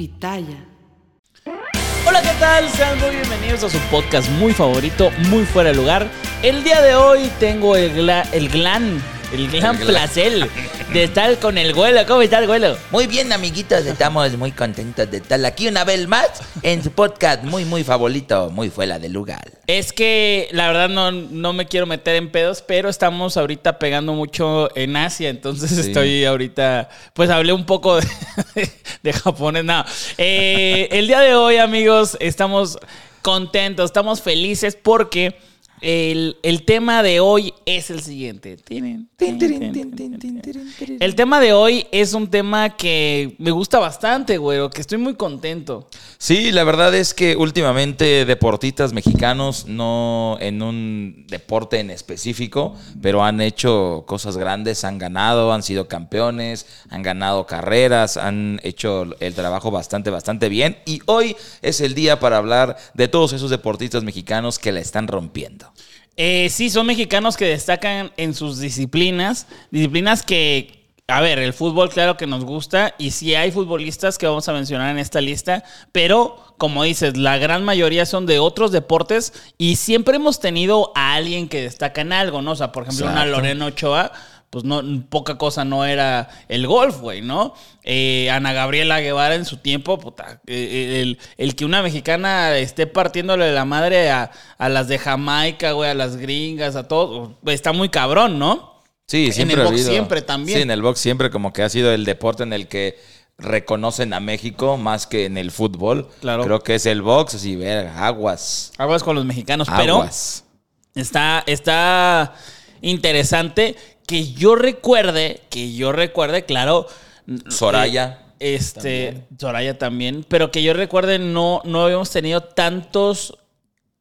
Pitaya. Hola, ¿qué tal? Sean muy bienvenidos a su podcast muy favorito, muy fuera de lugar. El día de hoy tengo el, gla- el glan, el glan. placer de estar con el güelo. ¿Cómo está el güelo? Muy bien, amiguitos, estamos muy contentos de estar aquí una vez más en su podcast muy, muy favorito, muy fuera de lugar. Es que la verdad no, no me quiero meter en pedos, pero estamos ahorita pegando mucho en Asia, entonces estoy ahorita, pues hablé un poco de, de japonés. No, Eh, el día de hoy, amigos, estamos contentos, estamos felices porque el, el tema de hoy es el siguiente. El tema de hoy es un tema que me gusta bastante, güey, que estoy muy contento. Sí, la verdad es que últimamente deportistas mexicanos, no en un deporte en específico, pero han hecho cosas grandes, han ganado, han sido campeones, han ganado carreras, han hecho el trabajo bastante, bastante bien. Y hoy es el día para hablar de todos esos deportistas mexicanos que la están rompiendo. Eh, sí, son mexicanos que destacan en sus disciplinas, disciplinas que, a ver, el fútbol claro que nos gusta y sí hay futbolistas que vamos a mencionar en esta lista, pero como dices, la gran mayoría son de otros deportes y siempre hemos tenido a alguien que destaca en algo, ¿no? O sea, por ejemplo, una. Lorena Ochoa. Pues no, poca cosa no era el golf, güey, ¿no? Eh, Ana Gabriela Guevara en su tiempo, puta, eh, el, el que una mexicana esté partiéndole la madre a, a las de Jamaica, güey, a las gringas, a todos, está muy cabrón, ¿no? Sí, En siempre el ha box habido- siempre también. Sí, en el box siempre como que ha sido el deporte en el que reconocen a México más que en el fútbol. Claro. Creo que es el box, así, ver, aguas. Aguas con los mexicanos, pero Aguas. está, está interesante que yo recuerde, que yo recuerde, claro. Soraya. eh, este, Soraya también, pero que yo recuerde, no, no habíamos tenido tantos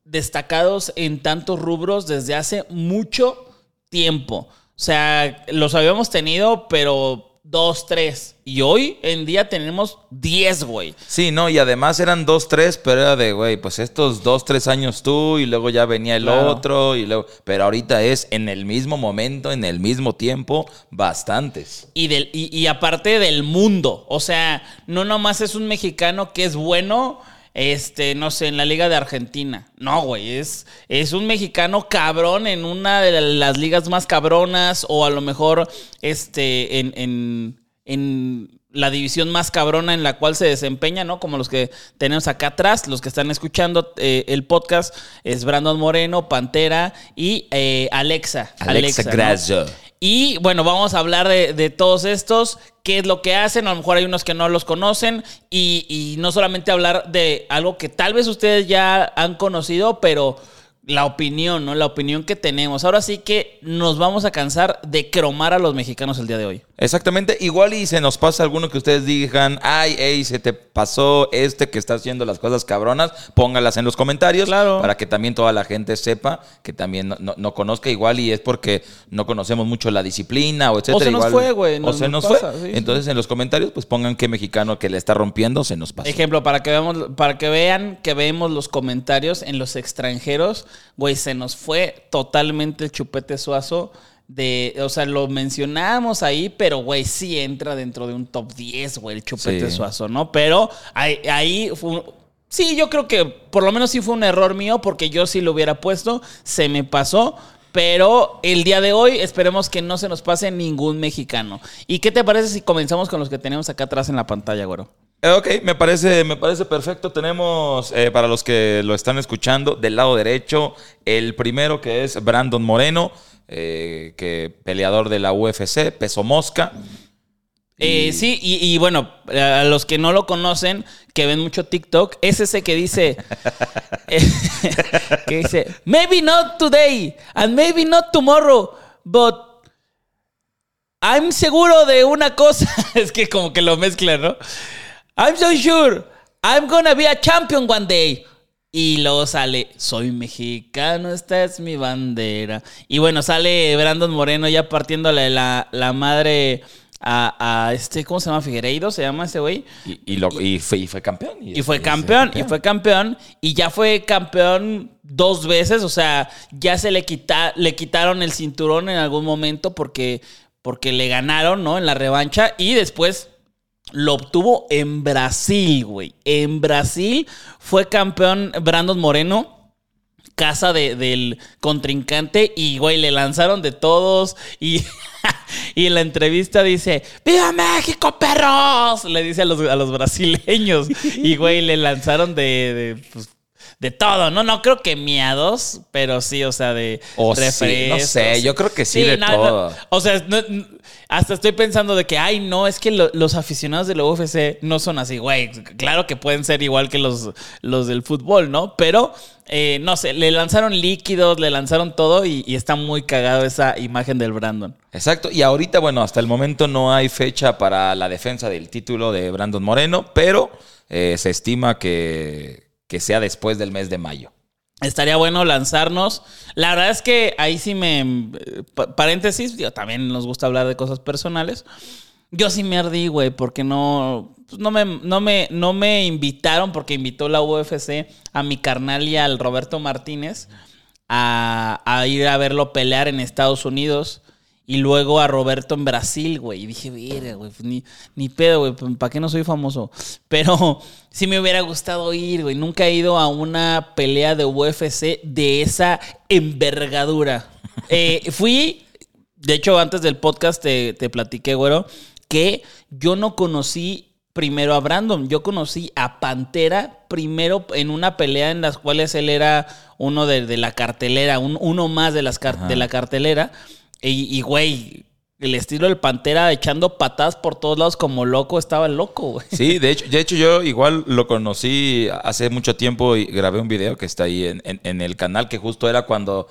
destacados en tantos rubros desde hace mucho tiempo. O sea, los habíamos tenido, pero dos, tres. Y hoy en día tenemos diez, güey. Sí, no, y además eran dos, tres, pero era de, güey, pues estos dos, tres años tú y luego ya venía el Claro. otro y luego... Pero ahorita es en el mismo momento, en el mismo tiempo, bastantes. Y, del, y, y aparte del mundo. O sea, no nomás es un mexicano que es bueno, este, no sé, en la Liga de Argentina. No, güey, es, es un mexicano cabrón en una de las ligas más cabronas o a lo mejor este, en, en, en la división más cabrona en la cual se desempeña, ¿no? Como los que tenemos acá atrás, los que están escuchando eh, el podcast, es Brandon Moreno, Pantera y eh, Alexa. Alexa ¿no? Y bueno, vamos a hablar de, de todos estos, qué es lo que hacen, a lo mejor hay unos que no los conocen y, y no solamente hablar de algo que tal vez ustedes ya han conocido, pero la opinión, ¿no? La opinión que tenemos. Ahora sí que nos vamos a cansar de cromar a los mexicanos el día de hoy. Exactamente, igual y se nos pasa alguno que ustedes digan, ay, ey, se te pasó este que está haciendo las cosas cabronas, póngalas en los comentarios Claro. para que también toda la gente sepa, que también no, no- no conozca igual y es porque no conocemos mucho la disciplina o etcétera. se nos igual- fue, güey, O nos- se nos nos pasa, fue. sí, sí. Entonces en los comentarios pues pongan qué mexicano que le está rompiendo se nos pasa. Ejemplo, para que veamos, para que vean que vemos los comentarios en los extranjeros, güey, se nos fue totalmente el chupete suazo. De, o sea, lo mencionábamos ahí, pero güey, sí entra dentro de un top 10, güey, el chupete Sí. suazo, ¿no? Pero ahí, ahí fue un- Sí, yo creo que por lo menos sí fue un error mío, porque yo sí lo hubiera puesto, se me pasó. Pero el día de hoy esperemos que no se nos pase ningún mexicano. ¿Y qué te parece si comenzamos con los que tenemos acá atrás en la pantalla, güero? Eh, Ok, me parece, me parece perfecto. Tenemos, eh, para los que lo están escuchando, del lado derecho, el primero que es Brandon Moreno, eh, que peleador de la UFC, peso mosca. Eh, sí, y, y bueno, a los que no lo conocen, que ven mucho TikTok, es ese que dice, que dice, maybe not today, and maybe not tomorrow, but I'm seguro de una cosa, es que como que lo mezcla, ¿no? I'm so sure, I'm gonna be a champion one day. Y luego sale, soy mexicano, esta es mi bandera. Y bueno, sale Brandon Moreno ya partiéndole la, la madre a, a este, ¿cómo se llama? Figueiredo, se llama ese güey. Y, y lo- y fue, y fue campeón. Y fue campeón, y fue campeón, y ya fue campeón dos veces, o sea, ya se le, quita, le quitaron el cinturón en algún momento porque, porque le ganaron, ¿no? En la revancha, y después lo obtuvo en Brasil, güey. En Brasil fue campeón Brandon Moreno casa de, del contrincante y, güey, le lanzaron de todos y, y en la entrevista dice, ¡Viva México, perros! Le dice a los, a los brasileños y, güey, le lanzaron de, de, pues, de todo, ¿no? No creo que miados, pero sí, o sea, de O sí, no sé, yo creo que sí, de no, todo. no. O sea, no- hasta estoy pensando de que, ay, no, es que lo- los aficionados de la UFC no son así, güey. Claro que pueden ser igual que los, los del fútbol, ¿no? Pero, eh, no sé, le lanzaron líquidos, le lanzaron todo y, y está muy cagado esa imagen del Brandon. Exacto, y ahorita, bueno, hasta el momento no hay fecha para la defensa del título de Brandon Moreno, pero eh, se estima que, que sea después del mes de mayo. Estaría bueno lanzarnos. La verdad es que ahí sí me. pa- Paréntesis, digo, también nos gusta hablar de cosas personales. Yo sí me ardí, güey, porque no. pues no me, no, me, no me invitaron, porque invitó la UFC a mi carnal y al Roberto Martínez a ir a verlo pelear en Estados Unidos. Y luego a Roberto en Brasil, güey. Y dije, mira, güey, ni, ni pedo, güey, pues, ¿para qué no soy famoso? Pero sí me hubiera gustado ir, güey. Nunca he ido a una pelea de UFC de esa envergadura. Eh, fui, de hecho, antes del podcast te, te platiqué, güero, que yo no conocí primero a Brandon. Yo conocí a Pantera primero en una pelea en las cuales él era uno de, de la cartelera, un- uno más de, las car- de la cartelera. Y, y, güey, el estilo del Pantera echando patadas por todos lados como loco, estaba loco, güey. Sí, de hecho, de hecho yo igual lo conocí hace mucho tiempo y grabé un video que está ahí en, en- en el canal que justo era cuando,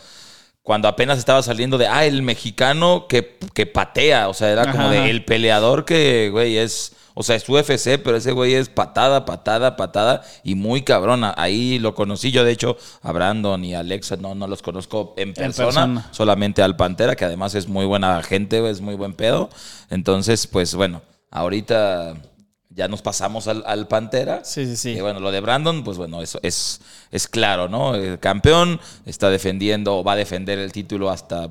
cuando apenas estaba saliendo de, ah, el mexicano que, que patea, o sea, era como Ajá. de el peleador que, güey, es, o sea, es UFC, pero ese güey es patada, patada, patada y muy cabrona. Ahí lo conocí yo, de hecho, a Brandon y a Alexa, no, no los conozco en persona, persona. solamente al Pantera, que además es muy buena gente, es muy buen pedo. Entonces, pues bueno, ahorita ya nos pasamos al, al Pantera. Sí, sí, sí. Y bueno, lo de Brandon, pues bueno, eso es, es claro, ¿no? El campeón está defendiendo o va a defender el título hasta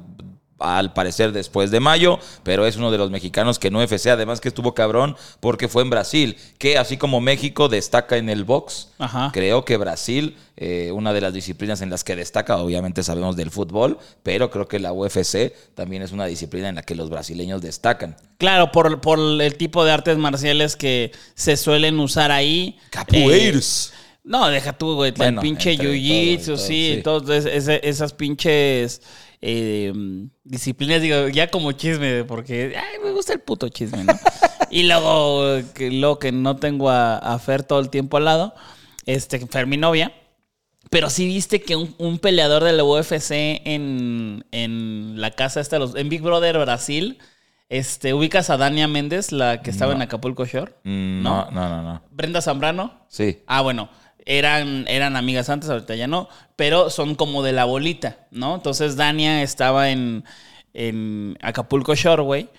al parecer después de mayo, pero es uno de los mexicanos que en UFC, además que estuvo cabrón porque fue en Brasil, que así como México destaca en el box, Ajá. creo que Brasil, eh, una de las disciplinas en las que destaca, obviamente sabemos del fútbol, pero creo que la UFC también es una disciplina en la que los brasileños destacan. Claro, por, por el tipo de artes marciales que se suelen usar ahí. Capoeiras. Eh, no, deja tú, güey. Bueno, el pinche jiu-jitsu, sí, sí. todas esas pinches eh, disciplinas, digo, ya como chisme, porque ay, me gusta el puto chisme, ¿no? y luego que, luego que no tengo a, a Fer todo el tiempo al lado, este, Fer, mi novia. Pero sí viste que un, un peleador de la UFC en, en la casa esta, los, en Big Brother Brasil, este, ubicas a Dania Méndez, la que estaba No. en Acapulco Shore. Mm, no, no, no, no. Brenda Zambrano. Sí. Ah, bueno, eran, eran amigas antes, ahorita ya no, pero son como de la bolita, ¿no? Entonces Dania estaba en, en Acapulco Shore, güey.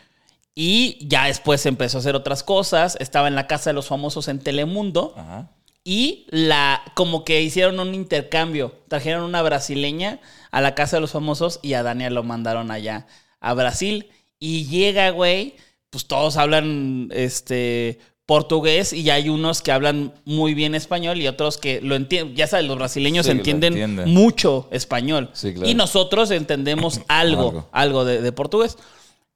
Y ya después empezó a hacer otras cosas. Estaba en la casa de los famosos en Telemundo. Ajá. Y la, como que hicieron un intercambio. Trajeron una brasileña a la casa de los famosos y a Dania lo mandaron allá a Brasil. Y llega, güey, pues todos hablan este portugués y hay unos que hablan muy bien español y otros que lo entienden. Ya sabes, los brasileños Sí, lo entienden, mucho español. Sí, claro. Y nosotros entendemos algo, Algo. algo de, de portugués.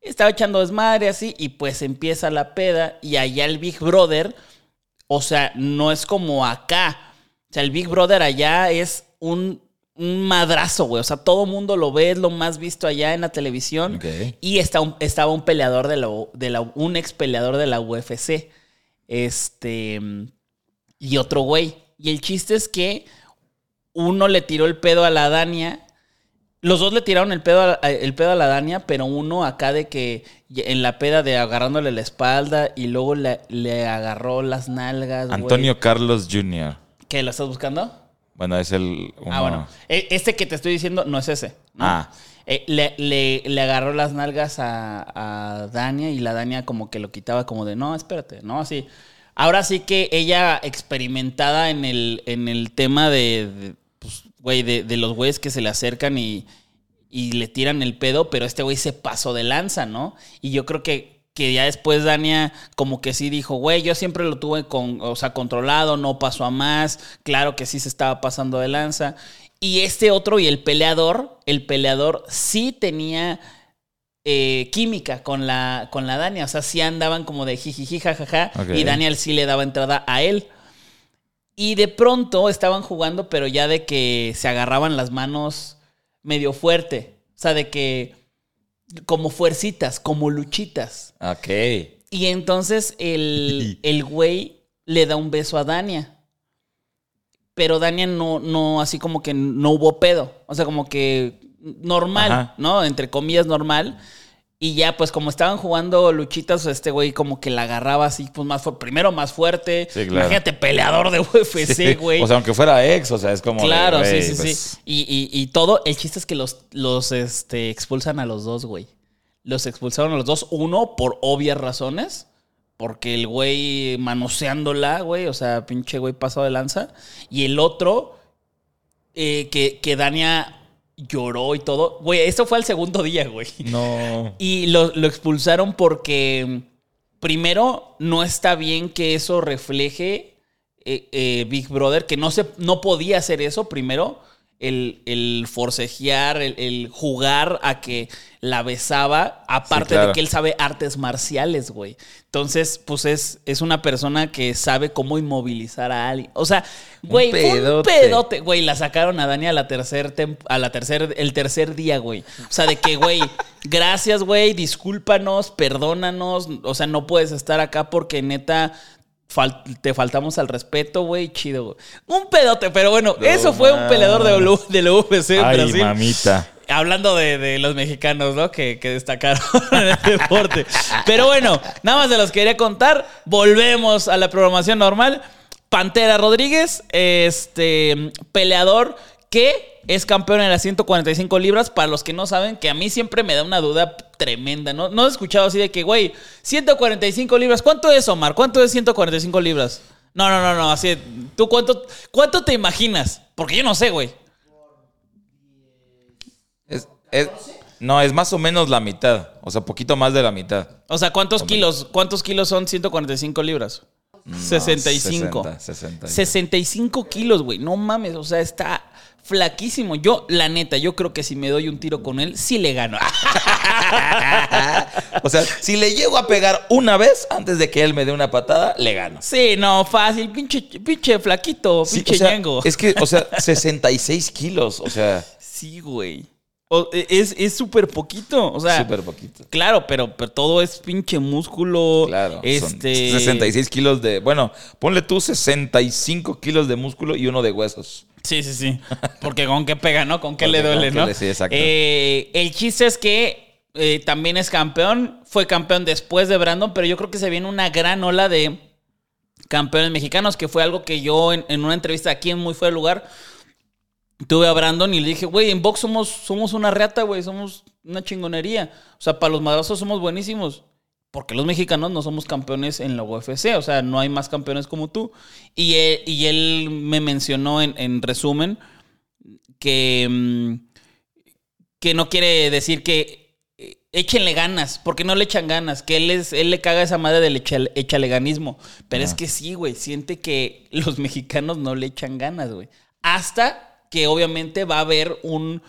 Estaba echando desmadre así y pues empieza la peda y allá el Big Brother o sea, no es como acá. O sea, el Big Brother allá es un, un madrazo, güey. O sea, todo mundo lo ve, es lo más visto allá en la televisión. Y está un- estaba un peleador de la, de la, un ex peleador de la UFC. Este. Y otro güey. Y el chiste es que uno le tiró el pedo a la Dania. Los dos le tiraron el pedo a, el pedo a la Dania, pero uno acá de que en la peda de agarrándole la espalda y luego le, le agarró las nalgas. güey. Antonio Carlos Jr. ¿Qué lo estás buscando? Bueno, es el. uno- Ah, bueno. E- Este que te estoy diciendo no es ese. ¿no? Ah. Eh, le, le- agarró las nalgas a, a Dania y la Dania como que lo quitaba como de, no, espérate, ¿no? Así. Ahora sí que ella experimentada en el, en el tema de, de, pues, güey, de, de los güeyes que se le acercan y, y le tiran el pedo, pero este güey se pasó de lanza, ¿no? Y yo creo que que ya después Dania como que sí dijo, güey, yo siempre lo tuve con, o sea, controlado, no pasó a más, claro que sí se estaba pasando de lanza. Y este otro y el peleador, el peleador sí tenía eh, química con la, con la Dania, o sea, sí andaban como de jijiji, jajaja, y Daniel sí le daba entrada a él. Y de pronto estaban jugando, pero ya de que se agarraban las manos medio fuerte. O sea, de que como fuercitas, como luchitas. Ok. Y entonces el, el güey le da un beso a Dania. Pero Dania no, no, así como que no hubo pedo. O sea, como que normal, Ajá. ¿no? Entre comillas, normal. Y ya, pues como estaban jugando luchitas, este güey como que la agarraba así, pues más fuerte. Primero más fuerte. Sí, claro. Imagínate, peleador de UFC, güey. O sea, aunque fuera ex, o sea, es como. de, Claro, güey, sí, sí, pues, sí. Y, y- y todo, el chiste es que los, los este, expulsan a los dos, güey. Los expulsaron a los dos, uno por obvias razones, porque el güey manoseándola, güey, o sea, pinche güey pasado de lanza. Y el otro, eh, que, que Dania lloró y todo. Güey, esto fue el segundo día, güey. No. Y lo, lo expulsaron porque, primero, no está bien que eso refleje eh, eh, Big Brother, que no, se, no podía hacer eso, primero, el, el forcejear, el, el jugar a que la besaba, aparte Sí, claro. de que él sabe artes marciales, güey. Entonces, pues es, es una persona que sabe cómo inmovilizar a alguien. O sea, güey, un pedote. pedote, güey. La sacaron a Dani a la tercer a la tercer, el tercer día, güey. O sea, de que, güey, gracias, güey, discúlpanos, perdónanos. O sea, no puedes estar acá porque neta. Fal- te faltamos al respeto, güey, chido, güey. Un pedote, pero bueno, No eso fue un peleador de, Ulu- de la UFC Ay, Brasil. mamita. Hablando de, de los mexicanos, ¿no? Que, que destacaron en el deporte. Pero bueno, nada más de los quería contar. Volvemos a la programación normal. Pantera Rodríguez, este peleador que es campeón en las 145 libras. Para los que no saben, que a mí siempre me da una duda tremenda. No, no he escuchado así de que, güey, 145 libras. ¿Cuánto es, Omar? ¿Cuánto es 145 libras? No, no, no, no. Así, ¿tú cuánto, cuánto te imaginas? Porque yo no sé, güey. Es, es- no, es más o menos la mitad. O sea, poquito más de la mitad. O sea, ¿cuántos kilos? ¿Cuántos kilos son 145 libras? 65. 60, 60. 65 kilos, güey. No mames, o sea, está flaquísimo. Yo, la neta, yo creo que si me doy un tiro con él, sí le gano. O sea, si le llego a pegar una vez antes de que él me dé una patada, le gano. Sí, no, fácil. Pinche, pinche flaquito, Sí, pinche o sea, es que, o sea, 66 kilos. O sea, Sí, güey. O- e, es es súper poquito. O sea, súper poquito. claro, pero, pero todo es pinche músculo. Claro. son Este. 66 kilos de. Bueno, ponle tú 65 kilos de músculo y uno de huesos. Sí, sí, sí. Porque con qué pega, ¿no? Con qué Porque le duele, ¿no? le- sí, exacto. Eh, el chiste es que eh, también es campeón. Fue campeón después de Brandon, pero yo creo que se viene una gran ola de campeones mexicanos, que fue algo que yo en, en una entrevista aquí en Muy Fue el Lugar tuve a Brandon y le dije, güey, en box somos, somos una reata, güey, somos una chingonería. O sea, para los madrazos somos buenísimos. Porque los mexicanos no somos campeones en la UFC, o sea, no hay más campeones como tú. Y él, y él me mencionó en, en resumen que, mm, que no quiere decir que eh, échenle ganas, porque no le echan ganas, que él, es, él le caga esa madre del echale- echaleganismo. Pero es que sí, güey, siente que los mexicanos no le echan ganas, güey. Hasta que obviamente va a haber un-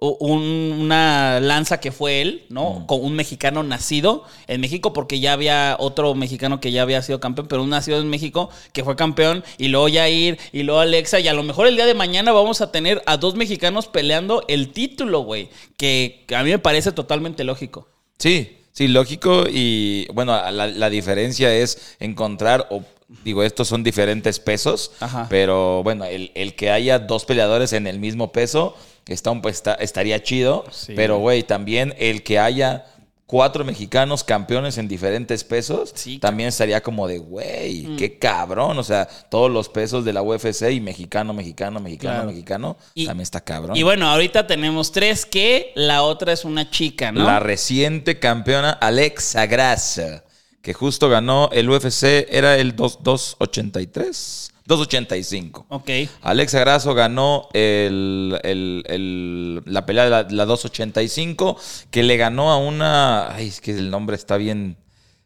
una lanza que fue él, ¿no? Con un mexicano nacido en México, porque ya había otro mexicano que ya había sido campeón, pero un nacido en México que fue campeón, y luego Jair, y luego Alexa, y a lo mejor el día de mañana vamos a tener a dos mexicanos peleando el título, güey, que a mí me parece totalmente lógico. Sí, sí, lógico. Y bueno, la, la diferencia es encontrar, o digo, estos son diferentes pesos, Ajá. pero bueno, el, el que haya dos peleadores en el mismo peso está, un- está- estaría chido. Sí. Pero, güey, también el que haya cuatro mexicanos campeones en diferentes pesos, Sí, también estaría como de, güey, Mm. qué cabrón. O sea, todos los pesos de la UFC y mexicano, mexicano, mexicano, Claro. mexicano, Y- también está cabrón. Y bueno, ahorita tenemos tres que la otra es una chica, ¿no? La reciente campeona Alexa Grasso, que justo ganó el UFC, era el 2- 283, 285. Ok. Alexa Grasso ganó el, el- el- la pelea de la, la 285, que le ganó a una. Ay, es que el nombre está bien.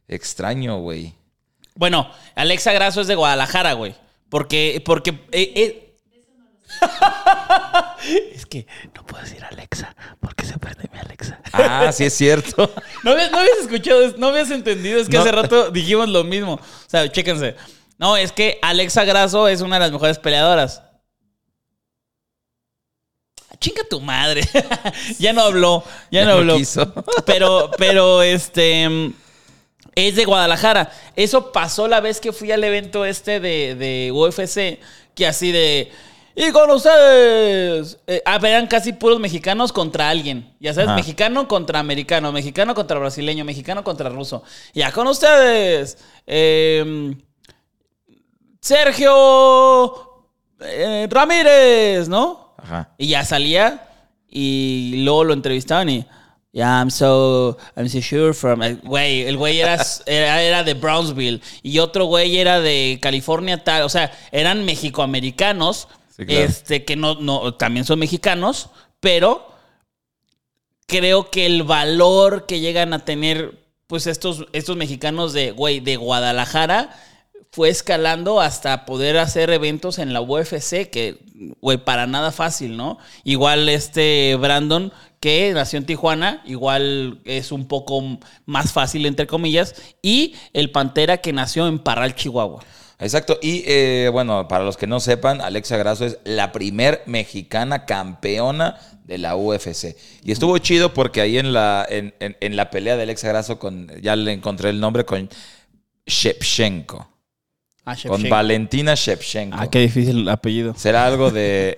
Extraño, güey. Bueno, Alexa Grasso es de Guadalajara, güey. Porque, porque. eh, eh- es que no puedo decir Alexa porque se prende mi Alexa. Ah, sí es cierto. ¿No habías, no habías escuchado, no habías entendido? Es que No. hace rato dijimos lo mismo. O sea, chéquense. No, es que Alexa Grasso es una de las mejores peleadoras. Chinga tu madre. ya no habló. Ya, Ya no habló. quiso. pero, pero, este. Es de Guadalajara. Eso pasó la vez que fui al evento este de, de UFC. Que así de. Y con ustedes. Eh, ah, eran casi puros mexicanos contra alguien. Ya sabes, mexicano contra americano, mexicano contra brasileño, mexicano contra ruso. Ya con ustedes. eh, Sergio eh, Ramírez, ¿no? Ajá. Y ya salía y luego lo entrevistaban y. Yeah, I'm so, I'm so sure from. eh, Güey, el güey era, era, era de Brownsville y otro güey era de California, tal. O sea, eran mexicoamericanos, Este, que no, no, también son mexicanos, pero creo que el valor que llegan a tener, pues, estos, estos mexicanos de, güey, de Guadalajara fue escalando hasta poder hacer eventos en la UFC, que, güey, para nada fácil, ¿no? Igual este Brandon, que nació en Tijuana, igual es un poco más fácil, entre comillas, y el Pantera, que nació en Parral, Chihuahua. Exacto. Y eh, bueno, para los que no sepan, Alexa Grasso es la primer mexicana campeona de la UFC. Y estuvo chido porque ahí en la, en, en- en la pelea de Alexa Grasso, con, ya le encontré el nombre, con Shevchenko. Ah, Con Shevchenko. Valentina Shevchenko. Ah, qué difícil el apellido. ¿Será algo de,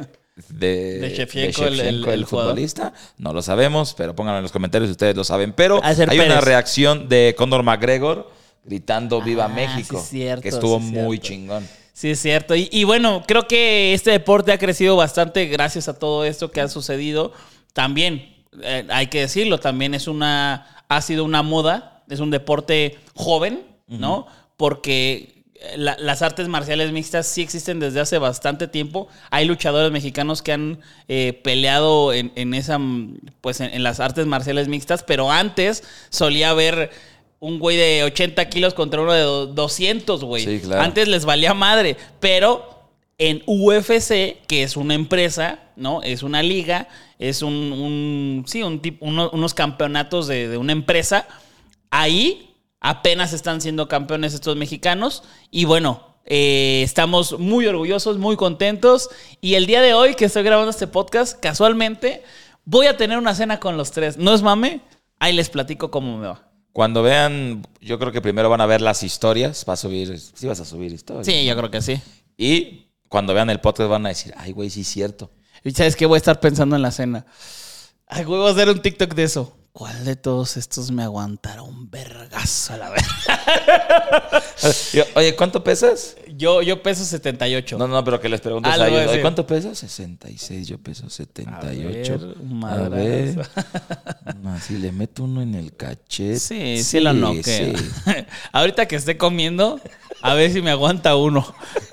de, De Shevchenko, de el- futbolista? No lo sabemos, pero pónganlo en los comentarios si ustedes lo saben. Pero hay una reacción de Conor McGregor gritando Viva Ah, México, sí, cierto, que estuvo sí, muy cierto. chingón. Sí, es cierto. Y, y bueno, creo que este deporte ha crecido bastante gracias a todo esto que ha sucedido. También, eh, hay que decirlo, también es una, ha sido una moda, es un deporte joven, ¿no? Porque eh, la- las artes marciales mixtas sí existen desde hace bastante tiempo. Hay luchadores mexicanos que han eh, peleado en, en esa, mm, pues en, en las artes marciales mixtas, pero antes solía haber un güey de 80 kilos contra uno de do- 200, güey. Sí, claro. Antes les valía madre, pero en UFC, que es una empresa, ¿no? Es una liga, es un, un- sí, un tip- uno- unos campeonatos de, de una empresa. Ahí apenas están siendo campeones estos mexicanos. Y bueno, eh, estamos muy orgullosos, muy contentos. Y el día de hoy que estoy grabando este podcast, casualmente, voy a tener una cena con los tres. ¿No es mame? Ahí les platico cómo me va. Cuando vean, yo creo que primero van a ver las historias. Va a subir, sí vas a subir historias. Sí, yo creo que sí. Y cuando vean el podcast van a decir, ay, güey, sí es cierto. Y sabes qué voy a estar pensando en la cena. Ay, güey, voy a hacer un TikTok de eso. ¿Cuál de todos estos me aguantará un vergazo a la vez? Yo, Oye, ¿cuánto pesas? Yo, yo peso 78. No, no, pero que les preguntes Ah, a ellos. Oye. ¿Cuánto pesas? 66, yo peso 78. A ver, A ver. No, si le meto uno en el cachete. Sí, sí lo noqueo. sí. Ahorita que esté comiendo, a ver si me aguanta uno.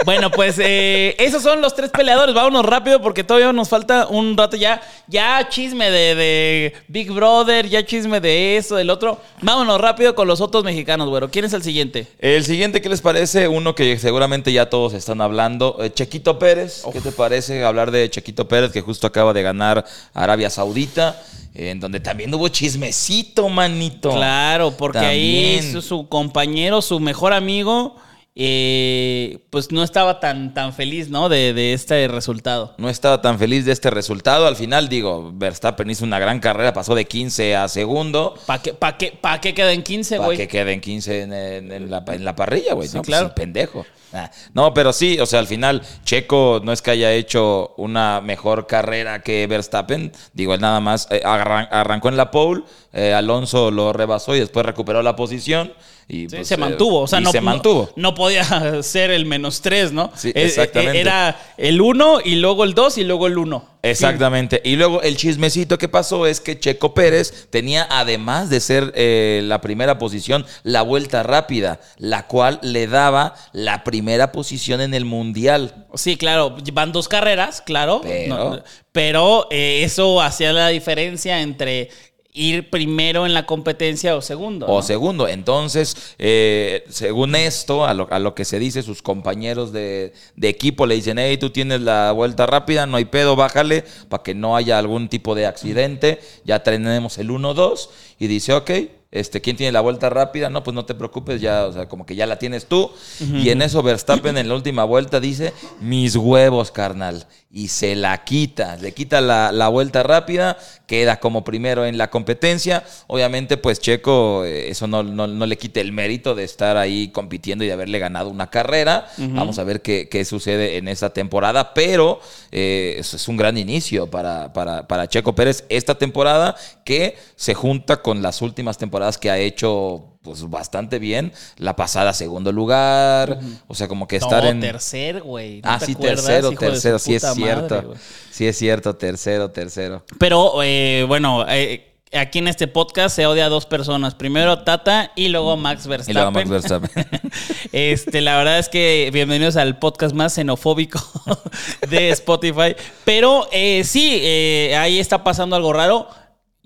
Bueno, pues eh, esos son los tres peleadores. Vámonos rápido porque todavía nos falta un rato ya. Ya chisme de, de Big Brother, ya chisme de eso, del otro. Vámonos rápido con los otros mexicanos, güero. ¿Quién es el siguiente? El siguiente, ¿qué les parece? Uno que seguramente ya todos están hablando. eh, Chequito Pérez. ¿Qué te parece hablar de Chequito Pérez que justo acaba de ganar Arabia Saudita? En donde también hubo chismecito, manito. Claro, porque ahí su compañero, su mejor amigo, eh, pues no estaba tan, tan feliz, ¿no? De, de este resultado. No estaba tan feliz de este resultado. Al final, digo, Verstappen hizo una gran carrera, pasó de 15 a segundo. ¿Para qué, pa qué, pa qué queda en 15, Para güey? que queden 15 en, en- en la, en la parrilla, güey. Sí, no, Pues, claro. sí, pendejo. Ah, No, pero sí, o sea, al final, Checo no es que haya hecho una mejor carrera que Verstappen. Digo, él nada más eh, arran- arrancó en la pole, eh, Alonso lo rebasó y después recuperó la posición. Y, Sí, pues, se eh, mantuvo, o sea, no, se mantuvo. No, podía ser el menos 3, ¿no? Sí, Eh, exactamente. Era el 1 y luego el 2 y luego el 1. Exactamente. Y luego el chismecito que pasó es que Checo Pérez tenía, además de ser eh, la primera posición, la vuelta rápida, la cual le daba la primera posición en el mundial. Sí, claro, van dos carreras, claro. Pero- No, pero, eh, eso hacía la diferencia entre ir primero en la competencia o segundo. O segundo. Entonces, eh, según esto, a lo, a lo que se dice, sus compañeros de, de equipo le dicen, hey, tú tienes la vuelta rápida, no hay pedo, bájale, para que no haya algún tipo de accidente. Ya tenemos el 1-2. Y dice, ok, este, ¿quién tiene la vuelta rápida? No, pues no te preocupes, ya, o sea, como que ya la tienes tú. Y en eso Verstappen en la última vuelta dice, mis huevos, carnal. Y se la quita, le quita la, la vuelta rápida, queda como primero en la competencia. Obviamente, pues Checo, eh, eso no, no- no le quita el mérito de estar ahí compitiendo y de haberle ganado una carrera. Vamos a ver qué, qué sucede en esta temporada, pero eh, eso es un gran inicio para, para, para Checo Pérez esta temporada que se junta con las últimas temporadas que ha hecho pues bastante bien. La pasada segundo lugar, o sea, como que estar no, en... tercer, güey. ¿No Ah, te sí, acuerdas, tercero, tercero, sí es cierto. sí es cierto, tercero, tercero. Pero eh, bueno, eh, aquí en este podcast se odia a dos personas. Primero Tata y luego Max Y Verstappen. luego Max Verstappen. Este, la verdad es que bienvenidos al podcast más xenofóbico de Spotify. Pero eh, sí, eh, ahí está pasando algo raro.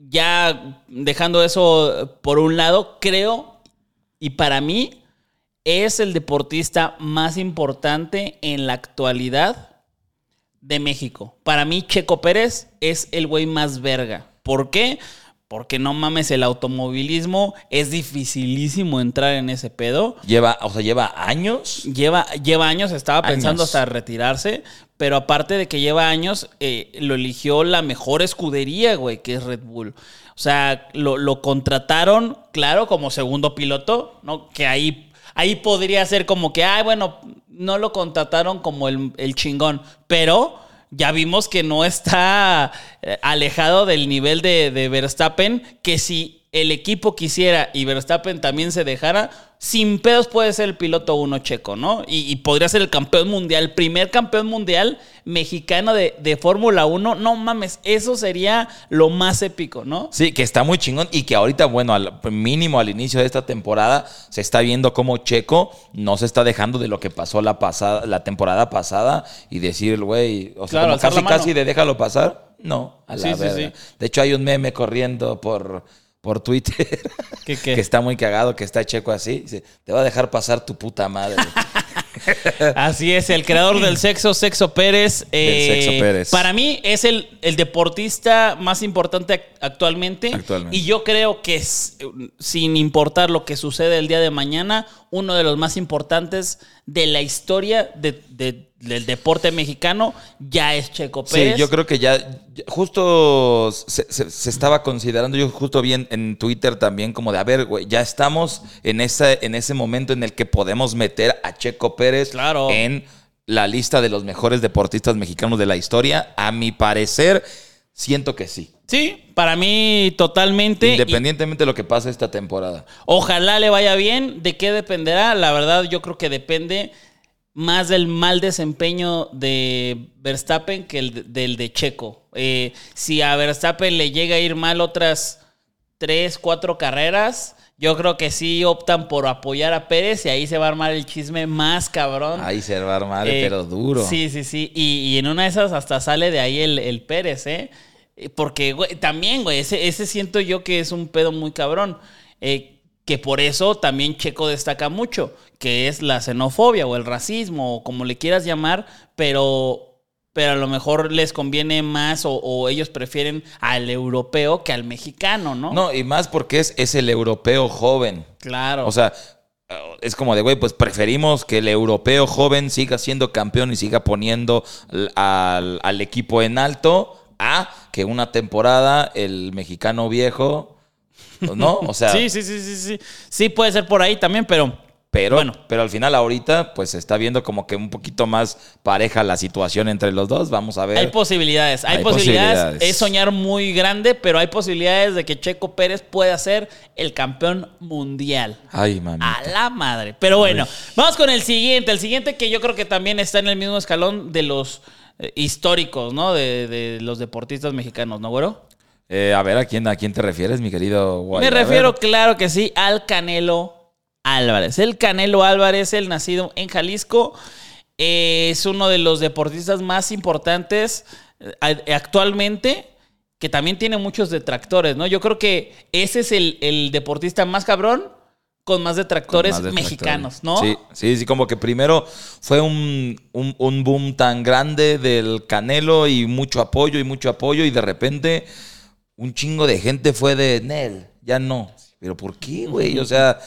Ya dejando eso por un lado, creo, y para mí, es el deportista más importante en la actualidad de México. Para mí, Checo Pérez es el güey más verga. ¿Por qué? Porque no mames, el automovilismo es dificilísimo entrar en ese pedo. lleva, o sea, lleva años. Lleva, lleva años, estaba pensando Años. hasta retirarse, pero aparte de que lleva años, eh, lo eligió la mejor escudería, güey, que es Red Bull. O sea, lo, lo contrataron, claro, como segundo piloto, ¿no? Que ahí, ahí podría ser como que, ay, bueno, no lo contrataron como el, el chingón, pero ya vimos que no está eh, alejado del nivel de, de Verstappen, que si el equipo quisiera y Verstappen también se dejara, sin pedos puede ser el piloto uno checo, ¿no? Y, y podría ser el campeón mundial, el primer campeón mundial mexicano de, de Fórmula 1. No mames, eso sería lo más épico, ¿no? Sí, que está muy chingón y que ahorita, bueno, al mínimo al inicio de esta temporada se está viendo cómo Checo no se está dejando de lo que pasó la pasada, la temporada pasada y decir, güey, o sea, Claro, casi casi de déjalo pasar. No, a la Sí, sí, sí. De hecho, hay un meme corriendo por, por Twitter ¿Qué, qué? que está muy cagado, que está Checo así. Dice, te va a dejar pasar tu puta madre. Así es, el creador del sexo, Sexo Pérez. eh, Sexo Pérez. Para mí es el, el deportista más importante ac- actualmente. Actualmente. Y yo creo que es, sin importar lo que sucede el día de mañana, uno de los más importantes de la historia de- de- del deporte mexicano ya es Checo Sí, Pérez. yo creo que ya, justo se, se- se estaba considerando, yo justo vi en, en Twitter también como de, a ver, güey, ya estamos en, esa, en ese momento en el que podemos meter a Checo Pérez Claro. en la lista de los mejores deportistas mexicanos de la historia. A mi parecer, siento que sí. Sí, para mí totalmente. Y Independientemente de lo que pase esta temporada. Ojalá le vaya bien. ¿De qué dependerá? La verdad, yo creo que depende más del mal desempeño de Verstappen que el de- del de Checo. Eh, si a Verstappen le llega a ir mal otras tres, cuatro carreras, yo creo que sí optan por apoyar a Pérez y ahí se va a armar el chisme más cabrón. Ahí se va a armar, Eh, pero duro. Sí, sí, sí. Y, y en una de esas hasta sale de ahí el, el Pérez, ¿eh? Eh, Porque, güey, también, güey, ese, ese siento yo que es un pedo muy cabrón. Eh, que por eso también Checo destaca mucho, que es la xenofobia o el racismo, o como le quieras llamar, pero, pero a lo mejor les conviene más o, o ellos prefieren al europeo que al mexicano, ¿no? No, y más porque es, es el europeo joven. Claro. O sea, es como de, güey, pues preferimos que el europeo joven siga siendo campeón y siga poniendo al, al- al equipo en alto a que una temporada el mexicano viejo, ¿no? O sea, sí, sí, sí, sí, sí. Sí puede ser por ahí también, pero pero, bueno. pero al final ahorita pues se está viendo como que un poquito más pareja la situación entre los dos. Vamos a ver. Hay posibilidades, hay, Hay posibilidades. posibilidades. Es soñar muy grande, pero hay posibilidades de que Checo Pérez pueda ser el campeón mundial. Ay, mami. A la madre. Pero bueno, vamos con el siguiente. El siguiente que yo creo que también está en el mismo escalón de los eh, históricos, ¿no? De, de los deportistas mexicanos, ¿no, güero? Eh, a ver, ¿a quién, ¿a quién te refieres, mi querido Guay? Me refiero, claro que sí, al Canelo Álvarez. El Canelo Álvarez, el nacido en Jalisco, eh, es uno de los deportistas más importantes eh, actualmente que también tiene muchos detractores, ¿no? Yo creo que ese es el, el deportista más cabrón con más detractores Con más detractores. mexicanos, ¿no? Sí, sí, sí, como que primero fue un, un- un boom tan grande del Canelo y mucho apoyo y mucho apoyo y de repente un chingo de gente fue de Nel, ya no. Pero ¿por qué, güey? O sea,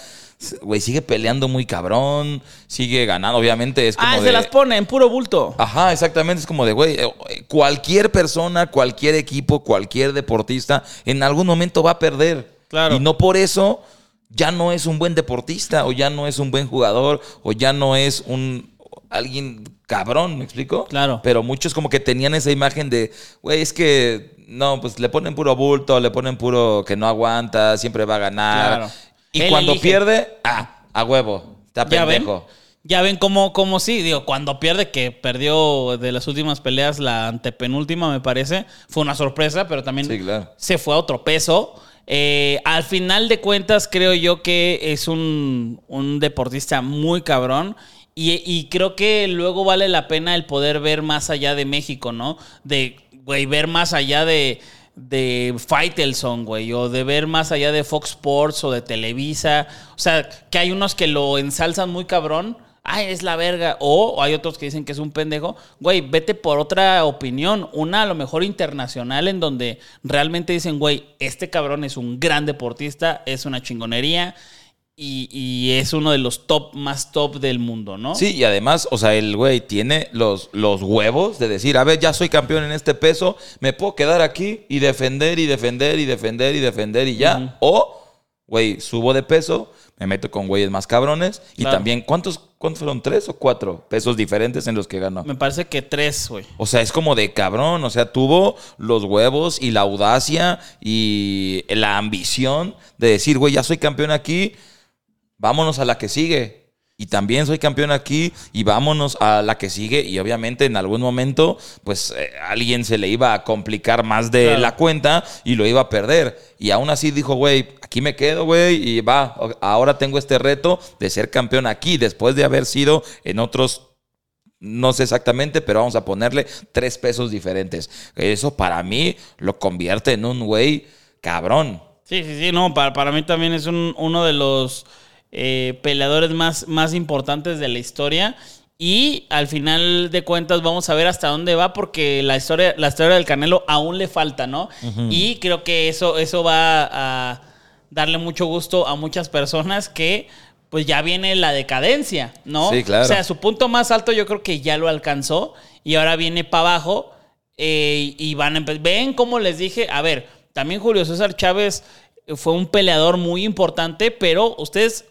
güey, sigue peleando muy cabrón, sigue ganando, obviamente es como Ah, de... se las pone en puro bulto. Ajá, exactamente. Es como de, güey, eh, cualquier persona, cualquier equipo, cualquier deportista, en algún momento va a perder. Claro. Y no por eso ya no es un buen deportista, o ya no es un buen jugador, o ya no es un alguien cabrón, ¿me explico? Claro. Pero muchos como que tenían esa imagen de, güey, es que no, pues le ponen puro bulto, le ponen puro que no aguanta, siempre va a ganar. Claro. Y Él cuando elige. pierde, ah, a huevo, está pendejo. Ya ven cómo, cómo sí, digo, cuando pierde, que perdió de las últimas peleas, la antepenúltima me parece, fue una sorpresa, pero también Sí, claro. se fue a otro peso. Eh, al final de cuentas, creo yo que es un, un deportista muy cabrón. Y, creo que luego vale la pena el poder ver más allá de México, ¿no? De, güey, ver más allá de, de Faitelson, güey, o de ver más allá de Fox Sports o de Televisa. O sea, que hay unos que lo ensalzan muy cabrón. Ay, es la verga. O, o hay otros que dicen que es un pendejo. Güey, vete por otra opinión. Una a lo mejor internacional en donde realmente dicen, güey, este cabrón es un gran deportista, es una chingonería y, y es uno de los top más top del mundo, ¿no? Sí, y además, o sea, el güey tiene los, los huevos de decir, a ver, ya soy campeón en este peso, me puedo quedar aquí y defender y defender y defender y defender y ya. O, güey, subo de peso, me meto con güeyes más cabrones y Claro. también, ¿cuántos, ¿cuántos fueron? ¿Tres o cuatro pesos diferentes en los que ganó? Me parece que tres, güey. O sea, es como de cabrón. O sea, tuvo los huevos y la audacia y la ambición de decir, güey, ya soy campeón aquí, vámonos a la que sigue. Y también soy campeón aquí y vámonos a la que sigue. Y obviamente en algún momento, pues eh, alguien se le iba a complicar más de Claro. la cuenta y lo iba a perder. Y aún así dijo, güey, aquí me quedo, güey, y va, ahora tengo este reto de ser campeón aquí, después de haber sido en otros no sé exactamente, pero vamos a ponerle tres pesos diferentes. Eso para mí lo convierte en un güey cabrón. Sí, sí, sí, no, para, para mí también es un- uno de los eh, peleadores más, más importantes de la historia. Y al final de cuentas vamos a ver hasta dónde va porque la historia, la historia del Canelo aún le falta, ¿no? Y creo que eso, eso va a darle mucho gusto a muchas personas que pues ya viene la decadencia, ¿no? Sí, claro. O sea, su punto más alto yo creo que ya lo alcanzó y ahora viene para abajo eh, y van a empezar. Ven como les dije, a ver, también Julio César Chávez fue un peleador muy importante, pero ustedes,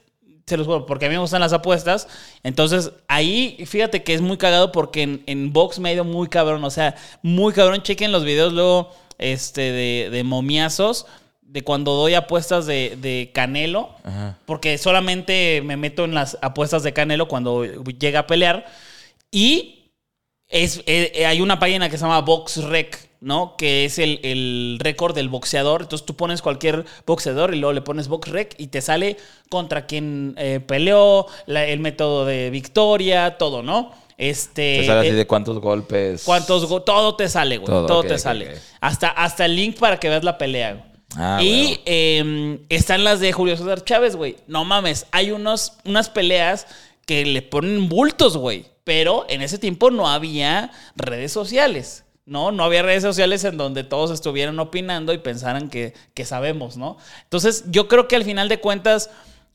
se los juro, porque a mí me gustan las apuestas, entonces ahí fíjate que es muy cagado porque en, en box me ha ido muy cabrón, o sea, muy cabrón, chequen los videos luego este, de, de momiazos. De cuando doy apuestas de, de Canelo, porque solamente me meto en las apuestas de Canelo cuando llega a pelear. Y es, eh, hay una página que se llama BoxRec, ¿no? Que es el, el récord del boxeador. Entonces tú pones cualquier boxeador y luego le pones BoxRec y te sale contra quien eh, peleó, la- el método de victoria, todo, ¿no? Este, Te sale así eh, de cuántos golpes. cuántos go- todo te sale, güey. Todo, te sale. Hasta, hasta el link para que veas la pelea, güey. Ah, y eh, están las de Julio César Chávez, güey. No mames, hay unos, unas peleas que le ponen bultos, güey. Pero en ese tiempo no había redes sociales. No, no había redes sociales en donde todos estuvieran opinando y pensaran que, que sabemos, ¿no? Entonces, yo creo que al final de cuentas,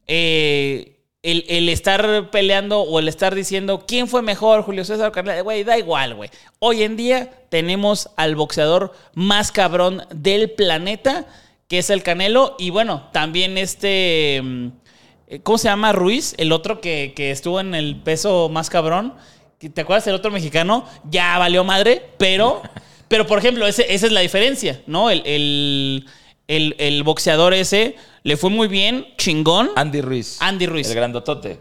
eh, el, el estar peleando o el estar diciendo quién fue mejor, Julio César Canelo, güey, da igual, güey. Hoy en día tenemos al boxeador más cabrón del planeta, que es el Canelo, y bueno, también este. mm, eh, ¿Cómo se llama? Ruiz, el otro que, que estuvo en el peso más cabrón. ¿Te acuerdas del otro mexicano? Ya valió madre, pero. Pero, por ejemplo, ese- esa es la diferencia, ¿no? El, el, el- el boxeador ese le fue muy bien, chingón. Andy Ruiz. Andy Ruiz. El grandotote.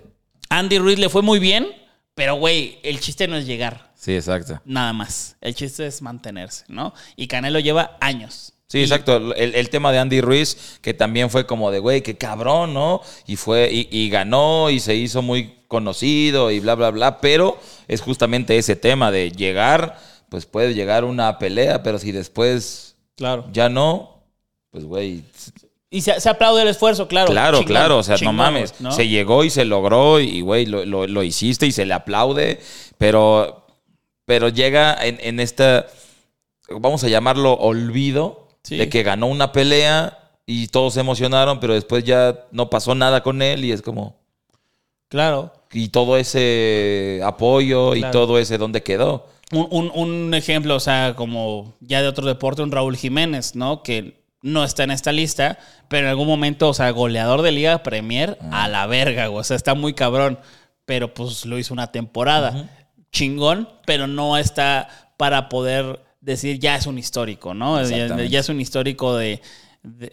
Andy Ruiz le fue muy bien, pero, güey, el chiste no es llegar, Sí, exacto. nada más. El chiste es mantenerse, ¿no? Y Canelo lleva años. Sí, exacto. El, el tema de Andy Ruiz, que también fue como de, güey, qué cabrón, ¿no? Y fue, y, y ganó y se hizo muy conocido y bla, bla, bla. Pero es justamente ese tema de llegar, pues puede llegar una pelea, pero si después Claro. Ya no, pues güey. Y se, se aplaude el esfuerzo, claro. Claro, Chingón, claro, o sea, chingón, no mames. Se llegó y se logró y, güey, lo, lo- lo hiciste y se le aplaude, pero, pero llega en, en esta, vamos a llamarlo olvido, Sí. de que ganó una pelea y todos se emocionaron, pero después ya no pasó nada con él y es como, Claro. y todo ese apoyo y todo ese, ¿dónde quedó? Un, un- un ejemplo, o sea, como ya de otro deporte, un Raúl Jiménez, ¿no? Que no está en esta lista, pero en algún momento, o sea, goleador de Liga Premier Ah. a la verga, güey. O sea, está muy cabrón. Pero pues lo hizo una temporada. Chingón, pero no está para poder decir ya es un histórico, ¿no? Ya es un histórico de. De-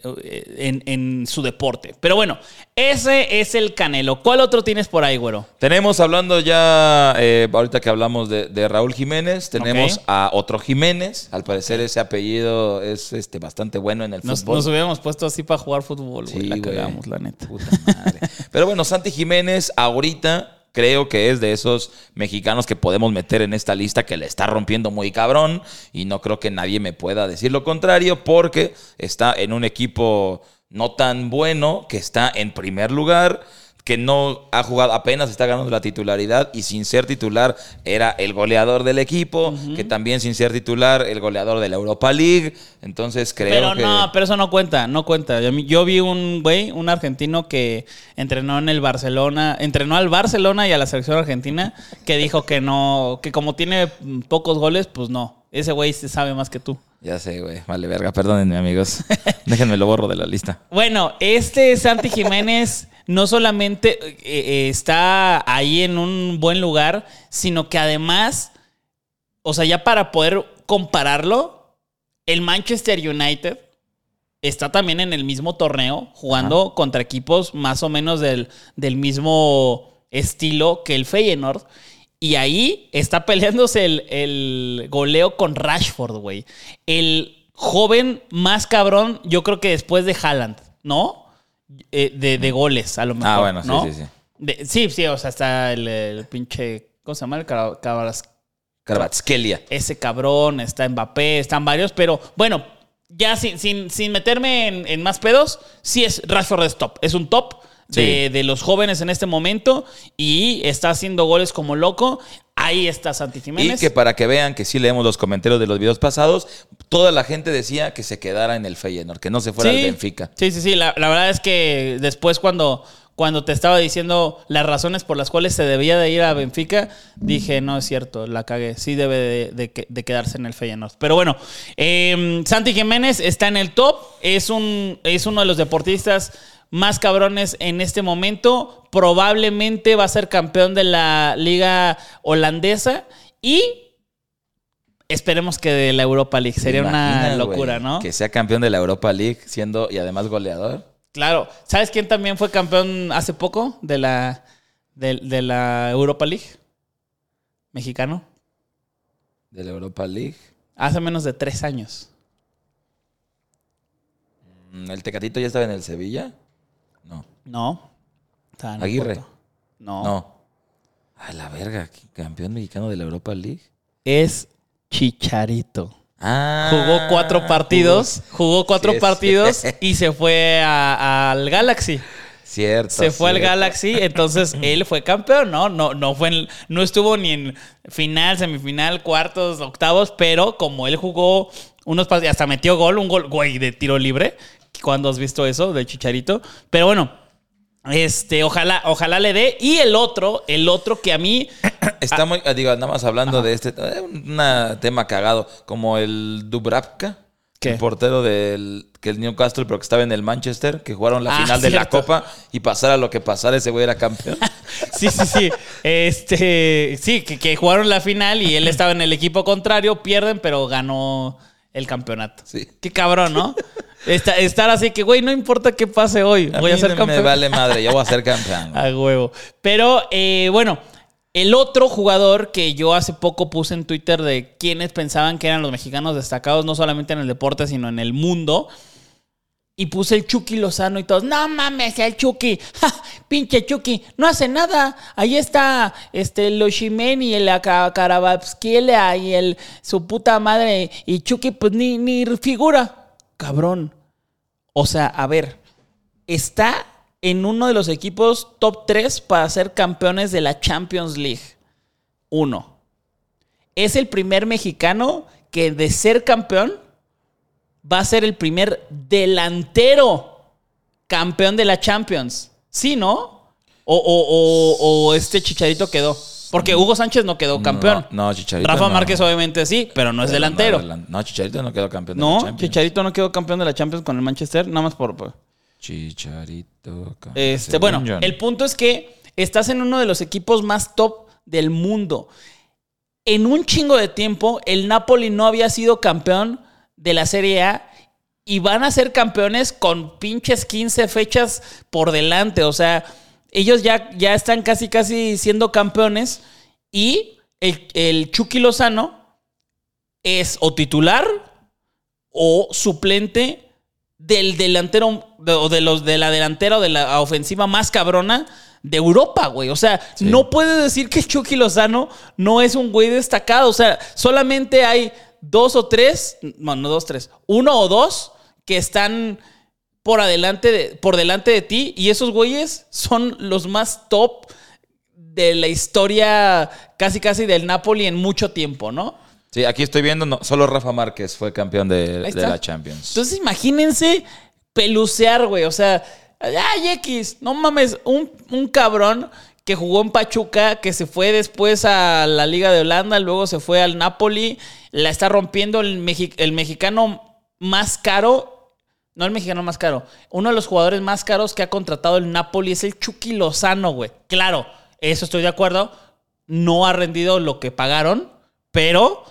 en, en su deporte. Pero bueno, ese es el Canelo. ¿Cuál otro tienes por ahí, güero? Tenemos hablando ya, eh, ahorita que hablamos de, de Raúl Jiménez, tenemos a otro Jiménez. Al parecer ese apellido es este, bastante bueno en el Nos, fútbol. nos hubiéramos puesto así para jugar fútbol, güey. Sí, la cagamos, la neta. Puta madre. Pero bueno, Santi Jiménez ahorita creo que es de esos mexicanos que podemos meter en esta lista que le está rompiendo muy cabrón y no creo que nadie me pueda decir lo contrario porque está en un equipo no tan bueno, que está en primer lugar, que no ha jugado, apenas está ganando la titularidad y sin ser titular era el goleador del equipo, que también sin ser titular el goleador de la Europa League. Entonces creo Pero que... no, pero eso no cuenta, no cuenta. Yo, yo vi un güey, un argentino que entrenó en el Barcelona, entrenó al Barcelona y a la selección argentina, que dijo que no, que como tiene pocos goles, pues no. Ese güey se sabe más que tú. Ya sé, güey. Vale, verga. Perdónenme, amigos. Déjenme lo borro de la lista. Bueno, este Santi Jiménez no solamente eh, eh, está ahí en un buen lugar, sino que además, o sea, ya para poder compararlo, el Manchester United está también en el mismo torneo, jugando contra equipos más o menos del, del mismo estilo que el Feyenoord. Y ahí está peleándose el, el goleo con Rashford, güey. El joven más cabrón, yo creo que después de Haaland, ¿no? Eh, de, de goles, a lo mejor. Ah, bueno, sí, ¿no? sí, sí. De- sí, sí, o sea, está el, el pinche. ¿Cómo se llama? El Cara- Cabras- Carvatskelia. ese cabrón, está Mbappé, están varios, pero bueno, ya sin, sin, sin meterme en, en más pedos, sí es Rashford es top, es un top de, de los jóvenes en este momento y está haciendo goles como loco. Ahí está Santi Y Jiménez. que para que vean que sí leemos los comentarios de los videos pasados, toda la gente decía que se quedara en el Feyenoord, que no se fuera al Benfica. Sí, sí, sí. La, la verdad es que después cuando, cuando te estaba diciendo las razones por las cuales se debía de ir a Benfica, dije, no es cierto, la cagué. Sí debe de, de que- de quedarse en el Feyenoord. Pero bueno, eh, Santi Jiménez está en el top. Es, un, es uno de los deportistas más cabrones en este momento. Probablemente va a ser campeón de la liga holandesa y... Esperemos que de la Europa League. Sería ¿Te una locura, ¿no? Que sea campeón de la Europa League siendo y además goleador. Claro. ¿Sabes quién también fue campeón hace poco de la, de, de la Europa League? Mexicano. De la Europa League. Hace menos de tres años. Mm, ¿El Tecatito ya estaba en el Sevilla? No. No. Estaba en el Aguirre. No. No. A la verga, ¿qué campeón mexicano de la Europa League. Es Chicharito. Ah, Jugó cuatro partidos. Jugó cuatro Sí, partidos y se fue al Galaxy. Cierto. Se fue al. Galaxy, entonces él fue campeón, ¿no? No, no fue en- no estuvo ni en final, semifinal, cuartos, octavos, pero como él jugó unos y hasta metió gol, un gol, güey, de tiro libre. ¿Cuándo has visto eso de Chicharito? Pero bueno, este, ojalá, ojalá le dé. Y el otro, el otro que a mí, Está muy, ah, digo, nada más hablando de este, eh, un tema cagado, como el Dubravka, ¿Qué? el portero del que el Newcastle, pero que estaba en el Manchester, que jugaron la Ah, final de la. Copa y pasara lo que pasara, ese güey era campeón. sí, sí, sí, este, sí, que, que jugaron la final y él estaba en el equipo contrario, pierden, pero ganó el campeonato. Sí. Qué cabrón, ¿no? Esta- estar así que, güey, no importa qué pase hoy, voy a, ser campeón. Me vale madre, yo voy a ser campeón. A huevo. Pero, eh, bueno, el otro jugador que yo hace poco puse en Twitter de quienes pensaban que eran los mexicanos destacados, no solamente en el deporte, sino en el mundo, y puse el Chucky Lozano y todos, no mames, el Chucky, ja, pinche Chucky, no hace nada. Ahí está este Loshimeni, el Karababskiela y el su puta madre y Chucky pues ni, ni figura. Cabrón. O sea, a ver, está en uno de los equipos top 3 para ser campeones de la Champions League. Uno. Es el primer mexicano que de ser campeón va a ser el primer delantero campeón de la Champions. ¿Sí, no? O, este Chicharito quedó. Porque Hugo Sánchez no quedó campeón. No, Chicharito. Rafa Márquez obviamente sí, pero no es delantero. No, Chicharito no quedó campeón de la Champions. No, Chicharito no quedó campeón de la Champions con el Manchester, nada más por... Chicharito. Este, bueno, el punto es que estás en uno de los equipos más top del mundo. En un chingo de tiempo, el Napoli no había sido campeón de la Serie A y van a ser campeones con pinches 15 fechas por delante. O sea, ellos ya, ya están casi, casi siendo campeones y el, el Chucky Lozano es o titular o suplente del delantero o de los de la delantera o de la ofensiva más cabrona de Europa, güey. O sea, no puede decir que Chucky Lozano no es un güey destacado. O sea, solamente hay dos o tres, bueno, no dos, tres, uno o dos que están por adelante de, por delante de ti y esos güeyes son los más top de la historia casi casi del Napoli en mucho tiempo, ¿no? Sí, aquí estoy viendo, no, solo Rafa Márquez fue campeón de, la Champions. Entonces imagínense pelucear, güey, o sea, ay X, no mames, un, un cabrón que jugó en Pachuca, que se fue después a la Liga de Holanda, luego se fue al Napoli, la está rompiendo el, el mexicano más caro, no el mexicano más caro, uno de los jugadores más caros que ha contratado el Napoli es el Chucky Lozano, güey. Claro, eso estoy de acuerdo, no ha rendido lo que pagaron, pero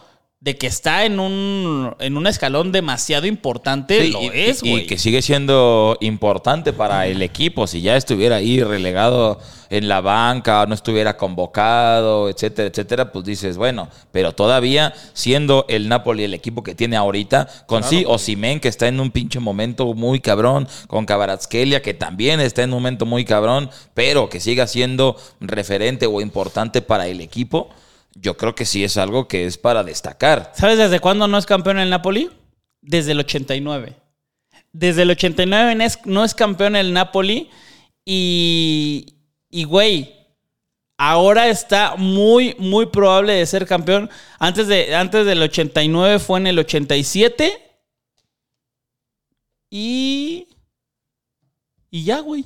de que está en un, en un escalón demasiado importante, lo es, güey. Y que sigue siendo importante para el equipo. Si ya estuviera ahí relegado en la banca, no estuviera convocado, etcétera, etcétera, pues dices, bueno, pero todavía siendo el Napoli el equipo que tiene ahorita, con sí o Simen, que está en un pinche momento muy cabrón, con Cabaratskelia, que también está en un momento muy cabrón, pero que siga siendo referente o importante para el equipo yo creo que sí es algo que es para destacar. ¿Sabes desde cuándo no es campeón el Napoli? Desde el 89. Desde el 89 no es campeón el Napoli y, y güey, ahora está muy, muy probable de ser campeón. Antes, de, antes del 89 fue en el 87 y... Y ya, güey.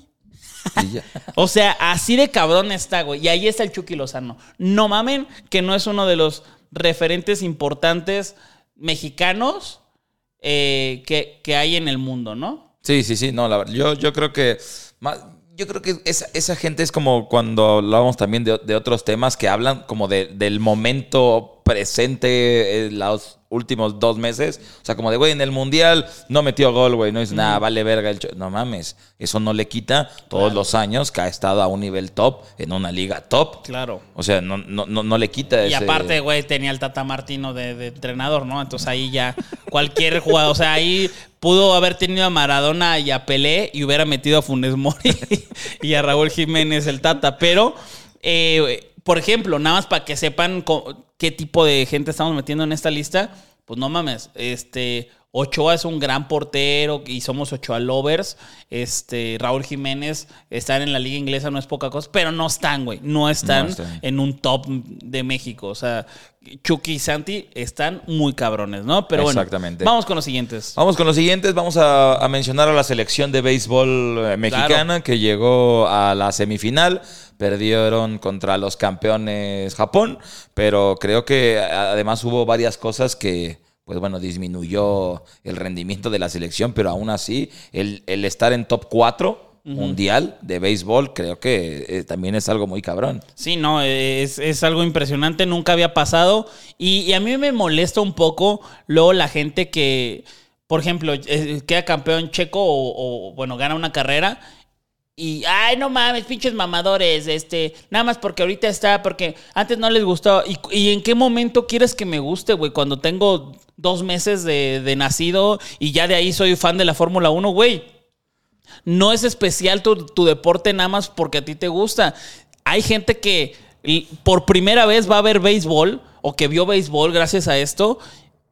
o sea, así de cabrón está, güey. Y ahí está el Chucky Lozano. No mamen que no es uno de los referentes importantes mexicanos eh, que, hay en el mundo, ¿no? Sí, sí, sí. No, la, yo, yo creo que. Yo creo que esa, gente es como cuando hablábamos también de, otros temas que hablan como del momento presente, en los últimos dos meses. O sea, como de, güey, en el Mundial no metió gol, güey. No es nada, vale verga. El no mames. Eso no le quita todos los años que ha estado a un nivel top, en una liga top. Claro. O sea, no, no, no, le quita Y aparte, güey, tenía el Tata Martino de, entrenador, ¿no? Entonces ahí ya cualquier jugador, o sea, ahí pudo haber tenido a Maradona y a Pelé y hubiera metido a Funes Mori y a Raúl Jiménez el Tata. Pero... Eh, por ejemplo, nada más para que sepan qué tipo de gente estamos metiendo en esta lista, pues no mames, este, Ochoa es un gran portero y somos Ochoa lovers. Este, Raúl Jiménez, estar en la liga inglesa no es poca cosa, pero no están, güey. No están, en un top de México. O sea, Chucky y Santi están muy cabrones, ¿no? Pero bueno, vamos con los siguientes. Vamos con los siguientes. Vamos a, mencionar a la selección de béisbol eh, mexicana que llegó a la semifinal. Perdieron contra los campeones Japón, pero creo que además hubo varias cosas que pues bueno, disminuyó el rendimiento de la selección, pero aún así, el, estar en top 4 mundial de béisbol, creo que eh, también es algo muy cabrón. Sí, no, es, algo impresionante, nunca había pasado. Y, a mí me molesta un poco luego la gente que, por ejemplo, eh, queda campeón checo o, bueno, gana una carrera y, ay, no mames, pinches mamadores, este, nada más porque ahorita está, porque antes no les gustó. ¿Y, y en qué momento quieres que me guste, güey? Cuando tengo dos meses de, de nacido y ya de ahí soy fan de la Fórmula 1, güey. No es especial tu, tu deporte nada más porque a ti te gusta. Hay gente que por primera vez va a ver béisbol o que vio béisbol gracias a esto.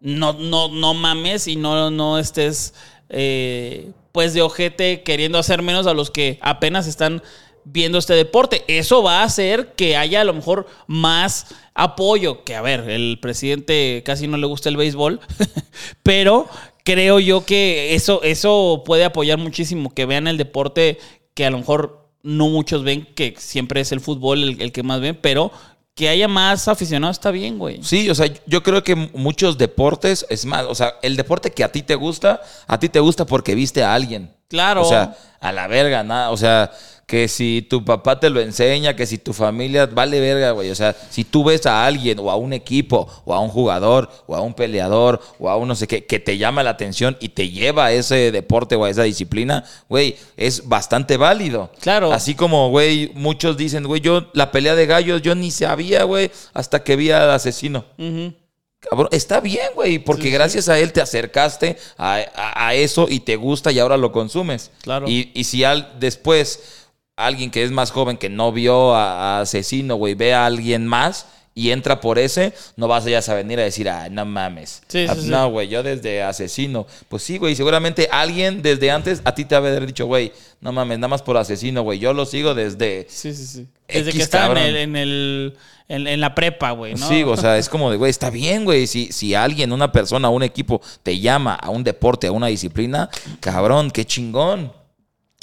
No, no, no mames y no, no estés eh, pues de ojete queriendo hacer menos a los que apenas están viendo este deporte. Eso va a hacer que haya a lo mejor más apoyo. Que a ver, el presidente casi no le gusta el béisbol, pero creo yo que eso, eso puede apoyar muchísimo, que vean el deporte que a lo mejor no muchos ven, que siempre es el fútbol el, el que más ven, pero que haya más aficionados está bien, güey. Sí, o sea, yo creo que muchos deportes, es más, o sea, el deporte que a ti te gusta, a ti te gusta porque viste a alguien. Claro. O sea, a la verga, nada. O sea, que si tu papá te lo enseña, que si tu familia, vale verga, güey. O sea, si tú ves a alguien o a un equipo o a un jugador o a un peleador o a un no sé qué, que te llama la atención y te lleva a ese deporte o a esa disciplina, güey, es bastante válido. Claro. Así como, güey, muchos dicen, güey, yo la pelea de gallos, yo ni sabía, güey, hasta que vi al asesino. Ujú. Cabrón, está bien, güey, porque gracias a él te acercaste a, a- a eso y te gusta y ahora lo consumes. Claro. Y, y si al, después alguien que es más joven que no vio a, a Asesino, güey, ve a alguien más y entra por ese, no vas a ya a venir a decir, ah, no mames. Sí, sí, Ah. No, güey, yo desde Asesino. Pues sí, güey, seguramente alguien desde antes a ti te haber dicho, güey, no mames, nada más por Asesino, güey, yo lo sigo desde... Sí, sí, sí. Desde X, que estaba en, el, en, el- en- en la prepa, güey, ¿no? Sí, o sea, es como de, güey, está bien, güey. Si, si alguien, una persona, un equipo te llama a un deporte, a una disciplina, cabrón, qué chingón.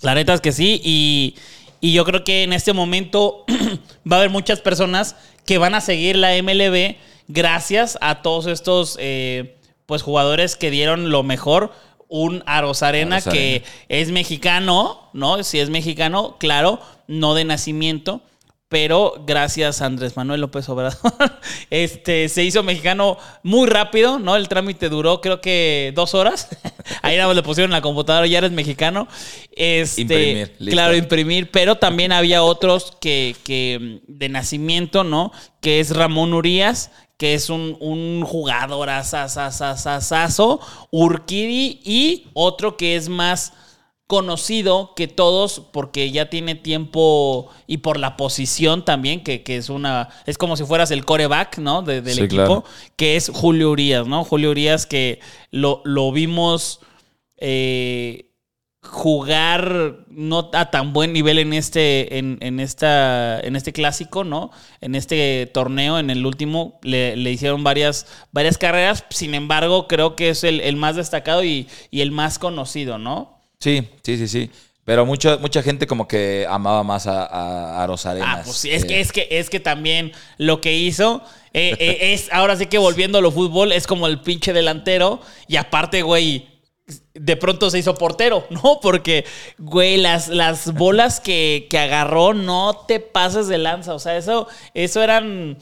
La neta es que sí. Y, y yo creo que en este momento va a haber muchas personas que van a seguir la MLB gracias a todos estos eh, pues jugadores que dieron lo mejor. Un Aros que Arena. es mexicano, ¿no? Si es mexicano, claro, no de nacimiento. Pero gracias a Andrés Manuel López Obrador, este, se hizo mexicano muy rápido, ¿no? El trámite duró creo que dos horas. Ahí nada más le pusieron en la computadora, ya eres mexicano. Este, Imprimir, listo. Claro, imprimir, pero también había otros que, que de nacimiento, ¿no? Que es Ramón Urias, que es un, un jugador asasasasasazo, Urquidi, y otro que es más conocido que todos porque ya tiene tiempo y por la posición también, que, que es una. Es como si fueras el coreback, ¿no? De- del Sí, equipo, claro. que es Julio Urias, ¿no? Julio Urias que lo, lo vimos. eh, jugar no a tan buen nivel en este en, en esta en este clásico no en este torneo en el último le, le hicieron varias varias carreras sin embargo creo que es el, el más destacado y, y el más conocido no Sí, sí, sí, sí. Pero mucha, mucha gente como que amaba más a, a, a Rosarenas. Ah, pues sí, es Eh, que, es que, es que también lo que hizo eh, eh, es, ahora sí que volviendo a lo fútbol, es como el pinche delantero. Y aparte, güey, de pronto se hizo portero, ¿no? Porque, güey, las, las bolas que, que agarró, no te pases de lanza. O sea, eso, eso eran.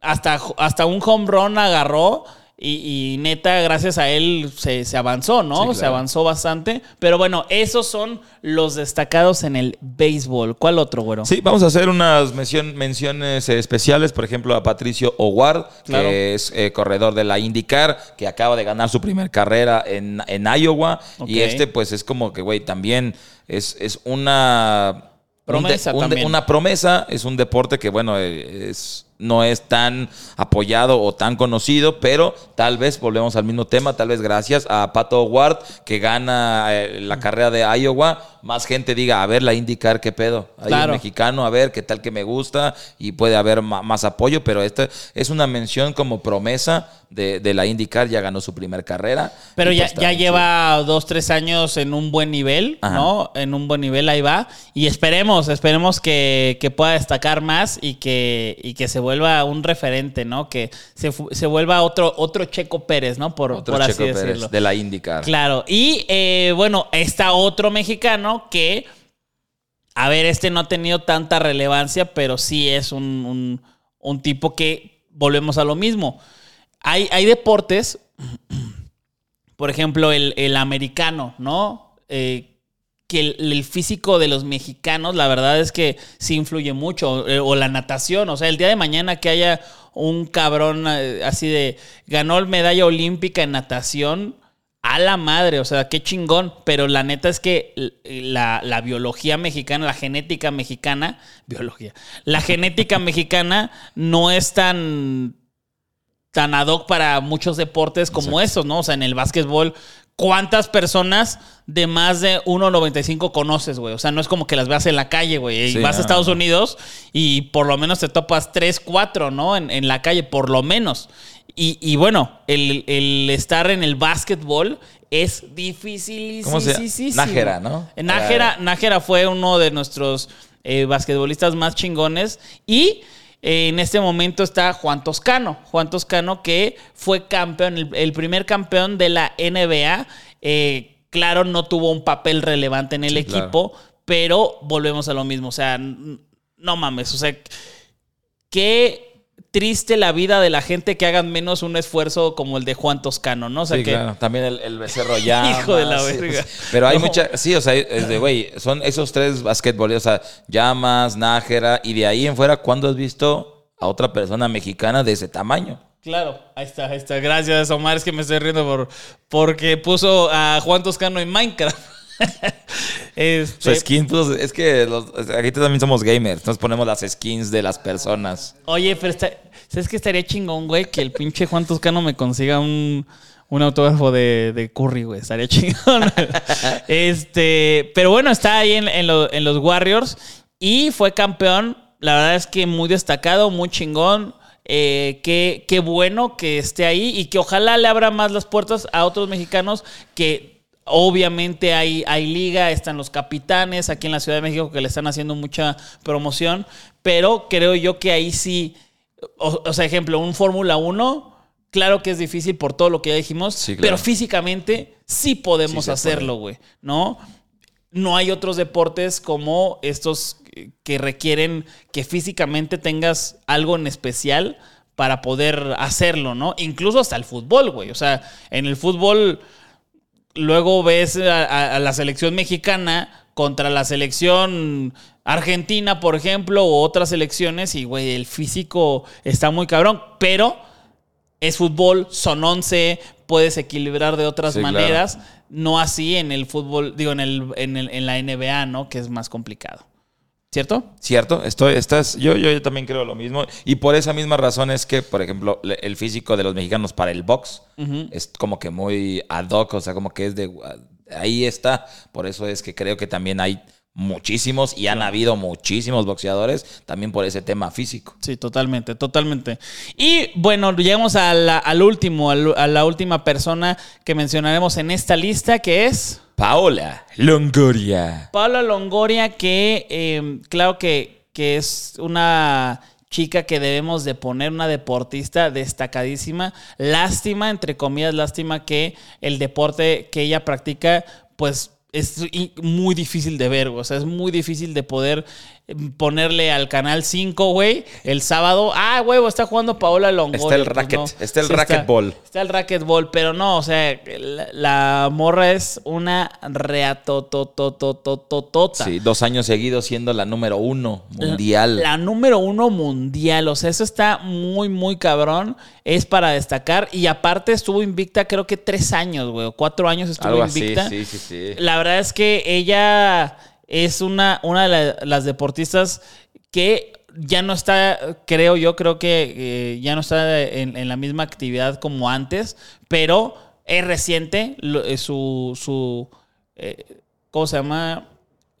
Hasta, hasta un home run agarró. Y, y neta, gracias a él se, se avanzó, ¿no? Sí, claro. Se avanzó bastante. Pero bueno, esos son los destacados en el béisbol. ¿Cuál otro, güero? Sí, vamos a hacer unas mención- menciones eh, especiales, por ejemplo, a Patricio Howard, Claro. que es eh, corredor de la IndyCar, que acaba de ganar su primer carrera en, en Iowa. Y este, pues, es como que, güey, también es, es una... un de- Promesa un de- una promesa, es un deporte que, bueno, eh, es, no es tan apoyado o tan conocido, pero tal vez, volvemos al mismo tema, tal vez gracias a Pato Howard, que gana eh, la carrera de Iowa, más gente diga, a ver, la IndyCar, ¿qué pedo? Hay Claro. un mexicano, a ver, qué tal que me gusta, y puede haber más apoyo, pero esta es una mención como promesa de, de la IndyCar, ya ganó su primer carrera. Pero ya, pues ya lleva dos, tres años en un buen nivel, Ajá. ¿no? En un buen nivel ahí va. Y esperemos, esperemos que, que pueda destacar más y que, y que se vuelva un referente, ¿no? Que se, se vuelva otro, otro Checo Pérez, ¿no? Por. Otro por así Checo Pérez decirlo. de la IndyCar. Claro. Y eh, bueno, está otro mexicano que, a ver, este no ha tenido tanta relevancia, pero sí es un, un- un tipo que volvemos a lo mismo. Hay, hay deportes, por ejemplo, el, el americano, ¿no? Eh, que el, el físico de los mexicanos, la verdad es que sí influye mucho. eh, O la natación, o sea, el día de mañana que haya un cabrón eh, así de ganó medalla olímpica en natación. A la madre, o sea, qué chingón. Pero la neta es que la, la biología mexicana, la genética mexicana, biología, la genética mexicana no es tan, tan ad hoc para muchos deportes como esos, ¿no? O sea, en el básquetbol, ¿cuántas personas de más de 1.95 conoces, güey? O sea, no es como que las veas en la calle, güey. Y Sí, vas a Estados. Unidos y por lo menos te topas 3, 4, ¿no? En, en la calle, por lo menos. Y, y bueno, el, el estar en el básquetbol es difícil. ¿Cómo se llama? Nájera, ¿no? Nájera, Nájera fue uno de nuestros eh, basquetbolistas más chingones. Y eh, en este momento está Juan Toscano. Juan Toscano que fue campeón, el, el primer campeón de la NBA. Eh, claro, no tuvo un papel relevante en el Sí, claro. equipo, pero volvemos a lo mismo. O sea, no mames. O sea, qué triste la vida de la gente que hagan menos un esfuerzo como el de Juan Toscano, ¿no? O sea, sí, que claro. También el, el becerro ya. Hijo de la verga. Pero hay No. mucha. Sí, o sea, es de, güey, son esos tres basquetbolistas, o sea, Llamas, Nájera, y de ahí en fuera, ¿cuándo has visto a otra persona mexicana de ese tamaño? Claro, ahí está, ahí está. Gracias, Omar. Es que me estoy riendo por, porque puso a Juan Toscano en Minecraft. Este, Su skin, pues, es que los- aquí también somos gamers, nos ponemos las skins de las personas. Oye, pero está, ¿sabes qué estaría chingón, güey? Que el pinche Juan Toscano me consiga un, un autógrafo de, de Curry, güey. Estaría chingón. este, pero bueno, está ahí en, en lo- en los Warriors y fue campeón. La verdad es que muy destacado, muy chingón. Eh, qué, qué bueno que esté ahí y que ojalá le abra más las puertas a otros mexicanos que obviamente hay, hay liga, están los capitanes aquí en la Ciudad de México que le están haciendo mucha promoción, pero creo yo que ahí sí, o, o sea, ejemplo, un Fórmula 1, claro que es difícil por todo lo que ya dijimos, Sí, claro. pero físicamente sí podemos Sí hacerlo, güey, ¿no? No hay otros deportes como estos que requieren que físicamente tengas algo en especial para poder hacerlo, ¿no? Incluso hasta el fútbol, güey. O sea, en el fútbol luego ves a, a- a la selección mexicana contra la selección argentina, por ejemplo, o otras selecciones, y güey, el físico está muy cabrón, pero es fútbol, son 11, puedes equilibrar de otras Sí, claro. maneras, no así en el fútbol, digo, en, el, en, el- en la NBA, ¿no? Que es más complicado. ¿Cierto? ¿Cierto? Estoy, estás, yo, yo, yo también creo lo mismo. Y por esa misma razón es que, por ejemplo, el físico de los mexicanos para el box es como que muy ad hoc, o sea, como que es de... Ahí está. Por eso es que creo que también hay muchísimos y han habido muchísimos boxeadores también por ese tema físico. Sí, totalmente, totalmente. Y bueno, llegamos a la- al último, a la última persona que mencionaremos en esta lista, que es Paola Longoria. Paula Longoria, que eh, claro que, que es una chica que debemos de poner, una deportista destacadísima. Lástima, entre comillas, lástima que el deporte que ella practica, pues es muy difícil de ver, o sea, es muy difícil de poder ponerle al canal 5, güey, el sábado, ah, huevo, está jugando Paola Longoria. Está el Pues racket, no. está el Sí racquetball. Está el racquetball, pero no, o sea, la, la morra es una reatotototototota. Sí, dos años seguidos siendo la número uno mundial. La número uno mundial. O sea, eso está muy, muy cabrón. Es para destacar. Y aparte estuvo invicta, creo que tres años, güey. o Cuatro años estuvo Algo así, invicta. sí, sí, sí. La verdad es que ella es una, una de la- las deportistas que ya no está, creo yo, creo que eh, ya no está en, la misma actividad como antes, pero es reciente eh, su, su eh, ¿cómo se llama?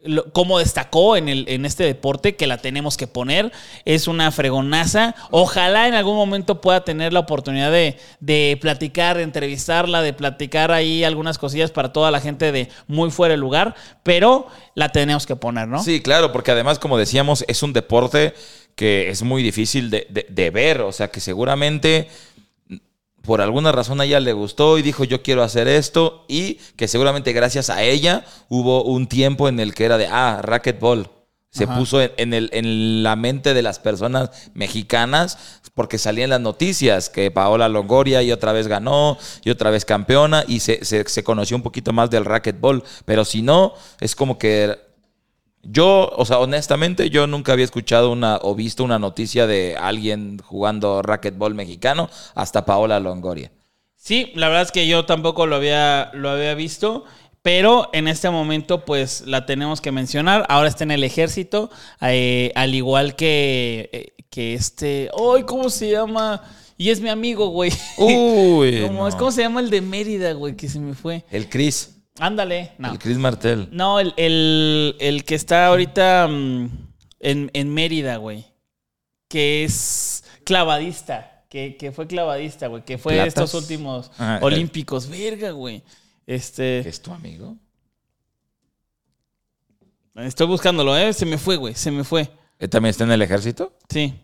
Lo- cómo destacó en, el, en este deporte, que la tenemos que poner. Es una fregonaza. Ojalá en algún momento pueda tener la oportunidad de, de platicar, de entrevistarla, de platicar ahí algunas cosillas para toda la gente de muy fuera de lugar, pero la tenemos que poner, ¿no? Sí, claro, porque además, como decíamos, es un deporte que es muy difícil de, de- de ver, o sea que seguramente por alguna razón a ella le gustó y dijo yo quiero hacer esto y que seguramente gracias a ella hubo un tiempo en el que era de, ah, racquetball. Se Ajá. puso en, en el, en la mente de las personas mexicanas porque salían las noticias que Paola Longoria y otra vez ganó y otra vez campeona y se, se- se conoció un poquito más del racquetball. Pero si no, es como que yo, o sea, honestamente, yo nunca había escuchado una o visto una noticia de alguien jugando racquetball mexicano hasta Paola Longoria. Sí, la verdad es que yo tampoco lo había, lo había visto, pero en este momento pues la tenemos que mencionar. Ahora está en el ejército, eh, al igual que, eh, que este... ¡Ay, cómo se llama! Y es mi amigo, güey. Uy, ¿Cómo, no. es- ¿Cómo se llama el de Mérida, güey? Que se me fue. El Chris, Ándale. No, el Chris Martel. no el, el- el que está ahorita mm, en, en Mérida, güey. Que es clavadista. Que, que fue clavadista, güey. Que fue ¿Platas? estos últimos Ah, olímpicos. Verga, güey. Este. ¿Es tu amigo? Estoy buscándolo, ¿eh? Se me fue, güey. Se me fue. ¿Él también está en el ejército? Sí.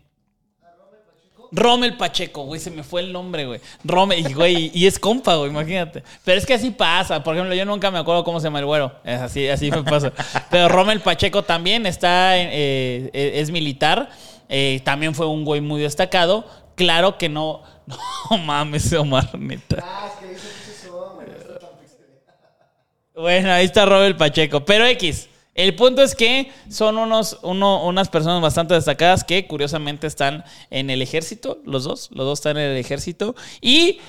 Rommel Pacheco, güey, se me fue el nombre, güey. Rommel, güey, y es compa, güey, imagínate. Pero es que así pasa. Por ejemplo, yo nunca me acuerdo cómo se llama el güero. Es así, así me pasa. Pero Rommel Pacheco también está, en- eh, eh, es militar. Eh, también fue un güey muy destacado. Claro que no. No mames, Omar, neta. Ah, es que dice. Bueno, ahí está Robert Pacheco. Pero X. El punto es que son unos, uno- unas personas bastante destacadas que curiosamente están en el ejército, los dos, los dos están en el ejército. Y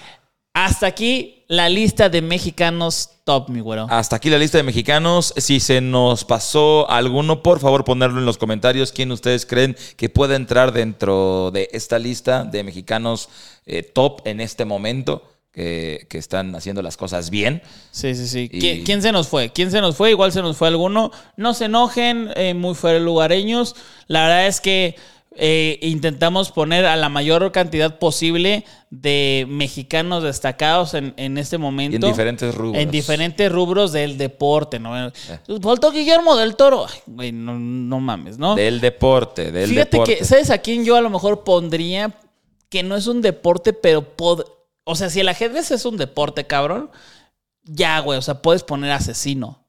hasta aquí la lista de mexicanos top, mi güero. Hasta aquí la lista de mexicanos. Si se nos pasó alguno, por favor ponerlo en los comentarios. ¿Quién ustedes creen que pueda entrar dentro de esta lista de mexicanos eh, top en este momento? Que, que están haciendo las cosas bien. Sí, sí, sí. Y- ¿Quién, quién se nos fue? ¿Quién se nos fue? Igual se nos fue alguno. No se enojen, eh, muy fuera lugareños. La verdad es que eh, intentamos poner a la mayor cantidad posible de mexicanos destacados en, en este Y momento. en diferentes rubros. En diferentes rubros del deporte, ¿no? Faltó Guillermo del Toro. Ay, güey, no, no mames, ¿no? Del deporte, del Fíjate deporte. que, ¿sabes a quién yo a lo mejor pondría que no es un deporte, pero pod... O sea, si el ajedrez es un deporte, cabrón, ya, güey, o sea, puedes poner asesino.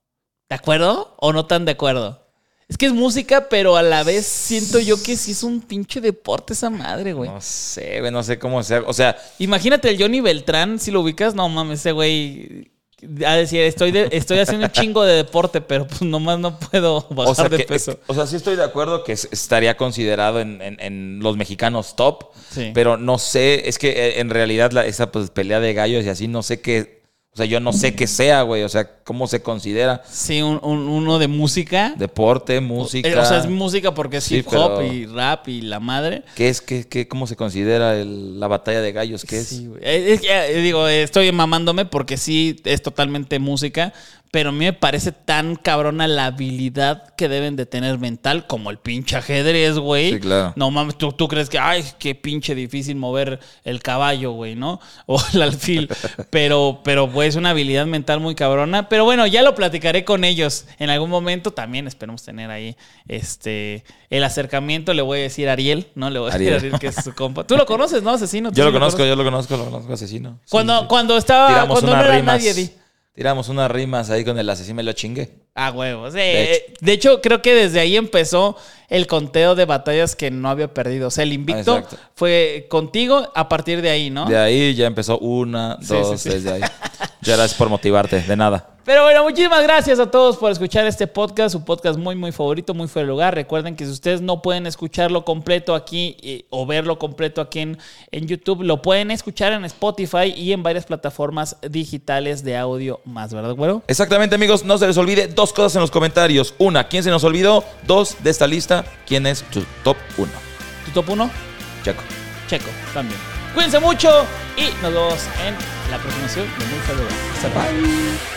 ¿De acuerdo? ¿O no tan de acuerdo? Es que es música, pero a la vez siento yo que sí es un pinche deporte esa madre, güey. No sé, güey, no sé cómo sea. O sea, Imagínate el Johnny Beltrán, si lo ubicas, no mames, ese güey. A decir, estoy, de- estoy haciendo un chingo de deporte, pero pues nomás no puedo bajar o sea, de que- peso. o sea, sí estoy de acuerdo que es- estaría considerado en, en- en los mexicanos top, Sí. pero no sé, es que eh, en realidad la- esa pues, pelea de gallos y así, no sé qué, o sea, yo no sé qué sea, güey, o sea, cómo se considera Sí, un- un- uno de música. deporte, música, Eh, O sea, es música porque es Sí, hip hop y rap y la madre. ¿qué es, qué, qué- cómo se considera el- la batalla de gallos? ¿Qué es? Sí, güey. Eh, es eh, digo, eh, estoy mamándome porque sí es totalmente música, pero a mí me parece tan cabrona la habilidad que deben de tener mental como el pinche ajedrez, güey. Sí, claro. No mames, ¿tú, tú crees que, ay, qué pinche difícil mover el caballo, güey, ¿no? O el alfil. pero, pero, güey, es una habilidad mental muy cabrona. Pero bueno, ya lo platicaré con ellos en algún momento. También esperemos tener ahí este el acercamiento. Le voy a decir a Ariel, ¿no? Le voy a decir a Ariel. Que es su compa. Tú lo conoces, ¿no, asesino? ¿Tú Yo sí lo conozco, yo lo conozco, lo conozco, asesino. Cuando, sí. cuando estaba, Tiramos cuando no era nadie, di. Tiramos unas rimas ahí con el asesino, me lo chingué. Ah, huevos. De Eh, De hecho, creo que desde ahí empezó el conteo de batallas que no había perdido. O sea, el invicto exacto. fue contigo a partir de ahí, ¿no? De ahí ya empezó una, Sí, dos, sí, sí. desde ahí. Ya gracias por motivarte, de nada. Pero bueno, muchísimas gracias a todos por escuchar este podcast, su podcast muy, muy favorito, muy fuera de lugar. Recuerden que si ustedes no pueden escucharlo completo aquí eh, o verlo completo aquí en, en YouTube, lo pueden escuchar en Spotify y en varias plataformas digitales de audio más, ¿verdad, güero? Exactamente, amigos, no se les olvide dos cosas en los comentarios. Una, ¿quién se nos olvidó? Dos, de esta lista, ¿quién es tu top uno? ¿Tu top 1? Checo. Checo, también. Cuídense mucho y nos vemos en la próxima sesión de Muy. Hasta luego.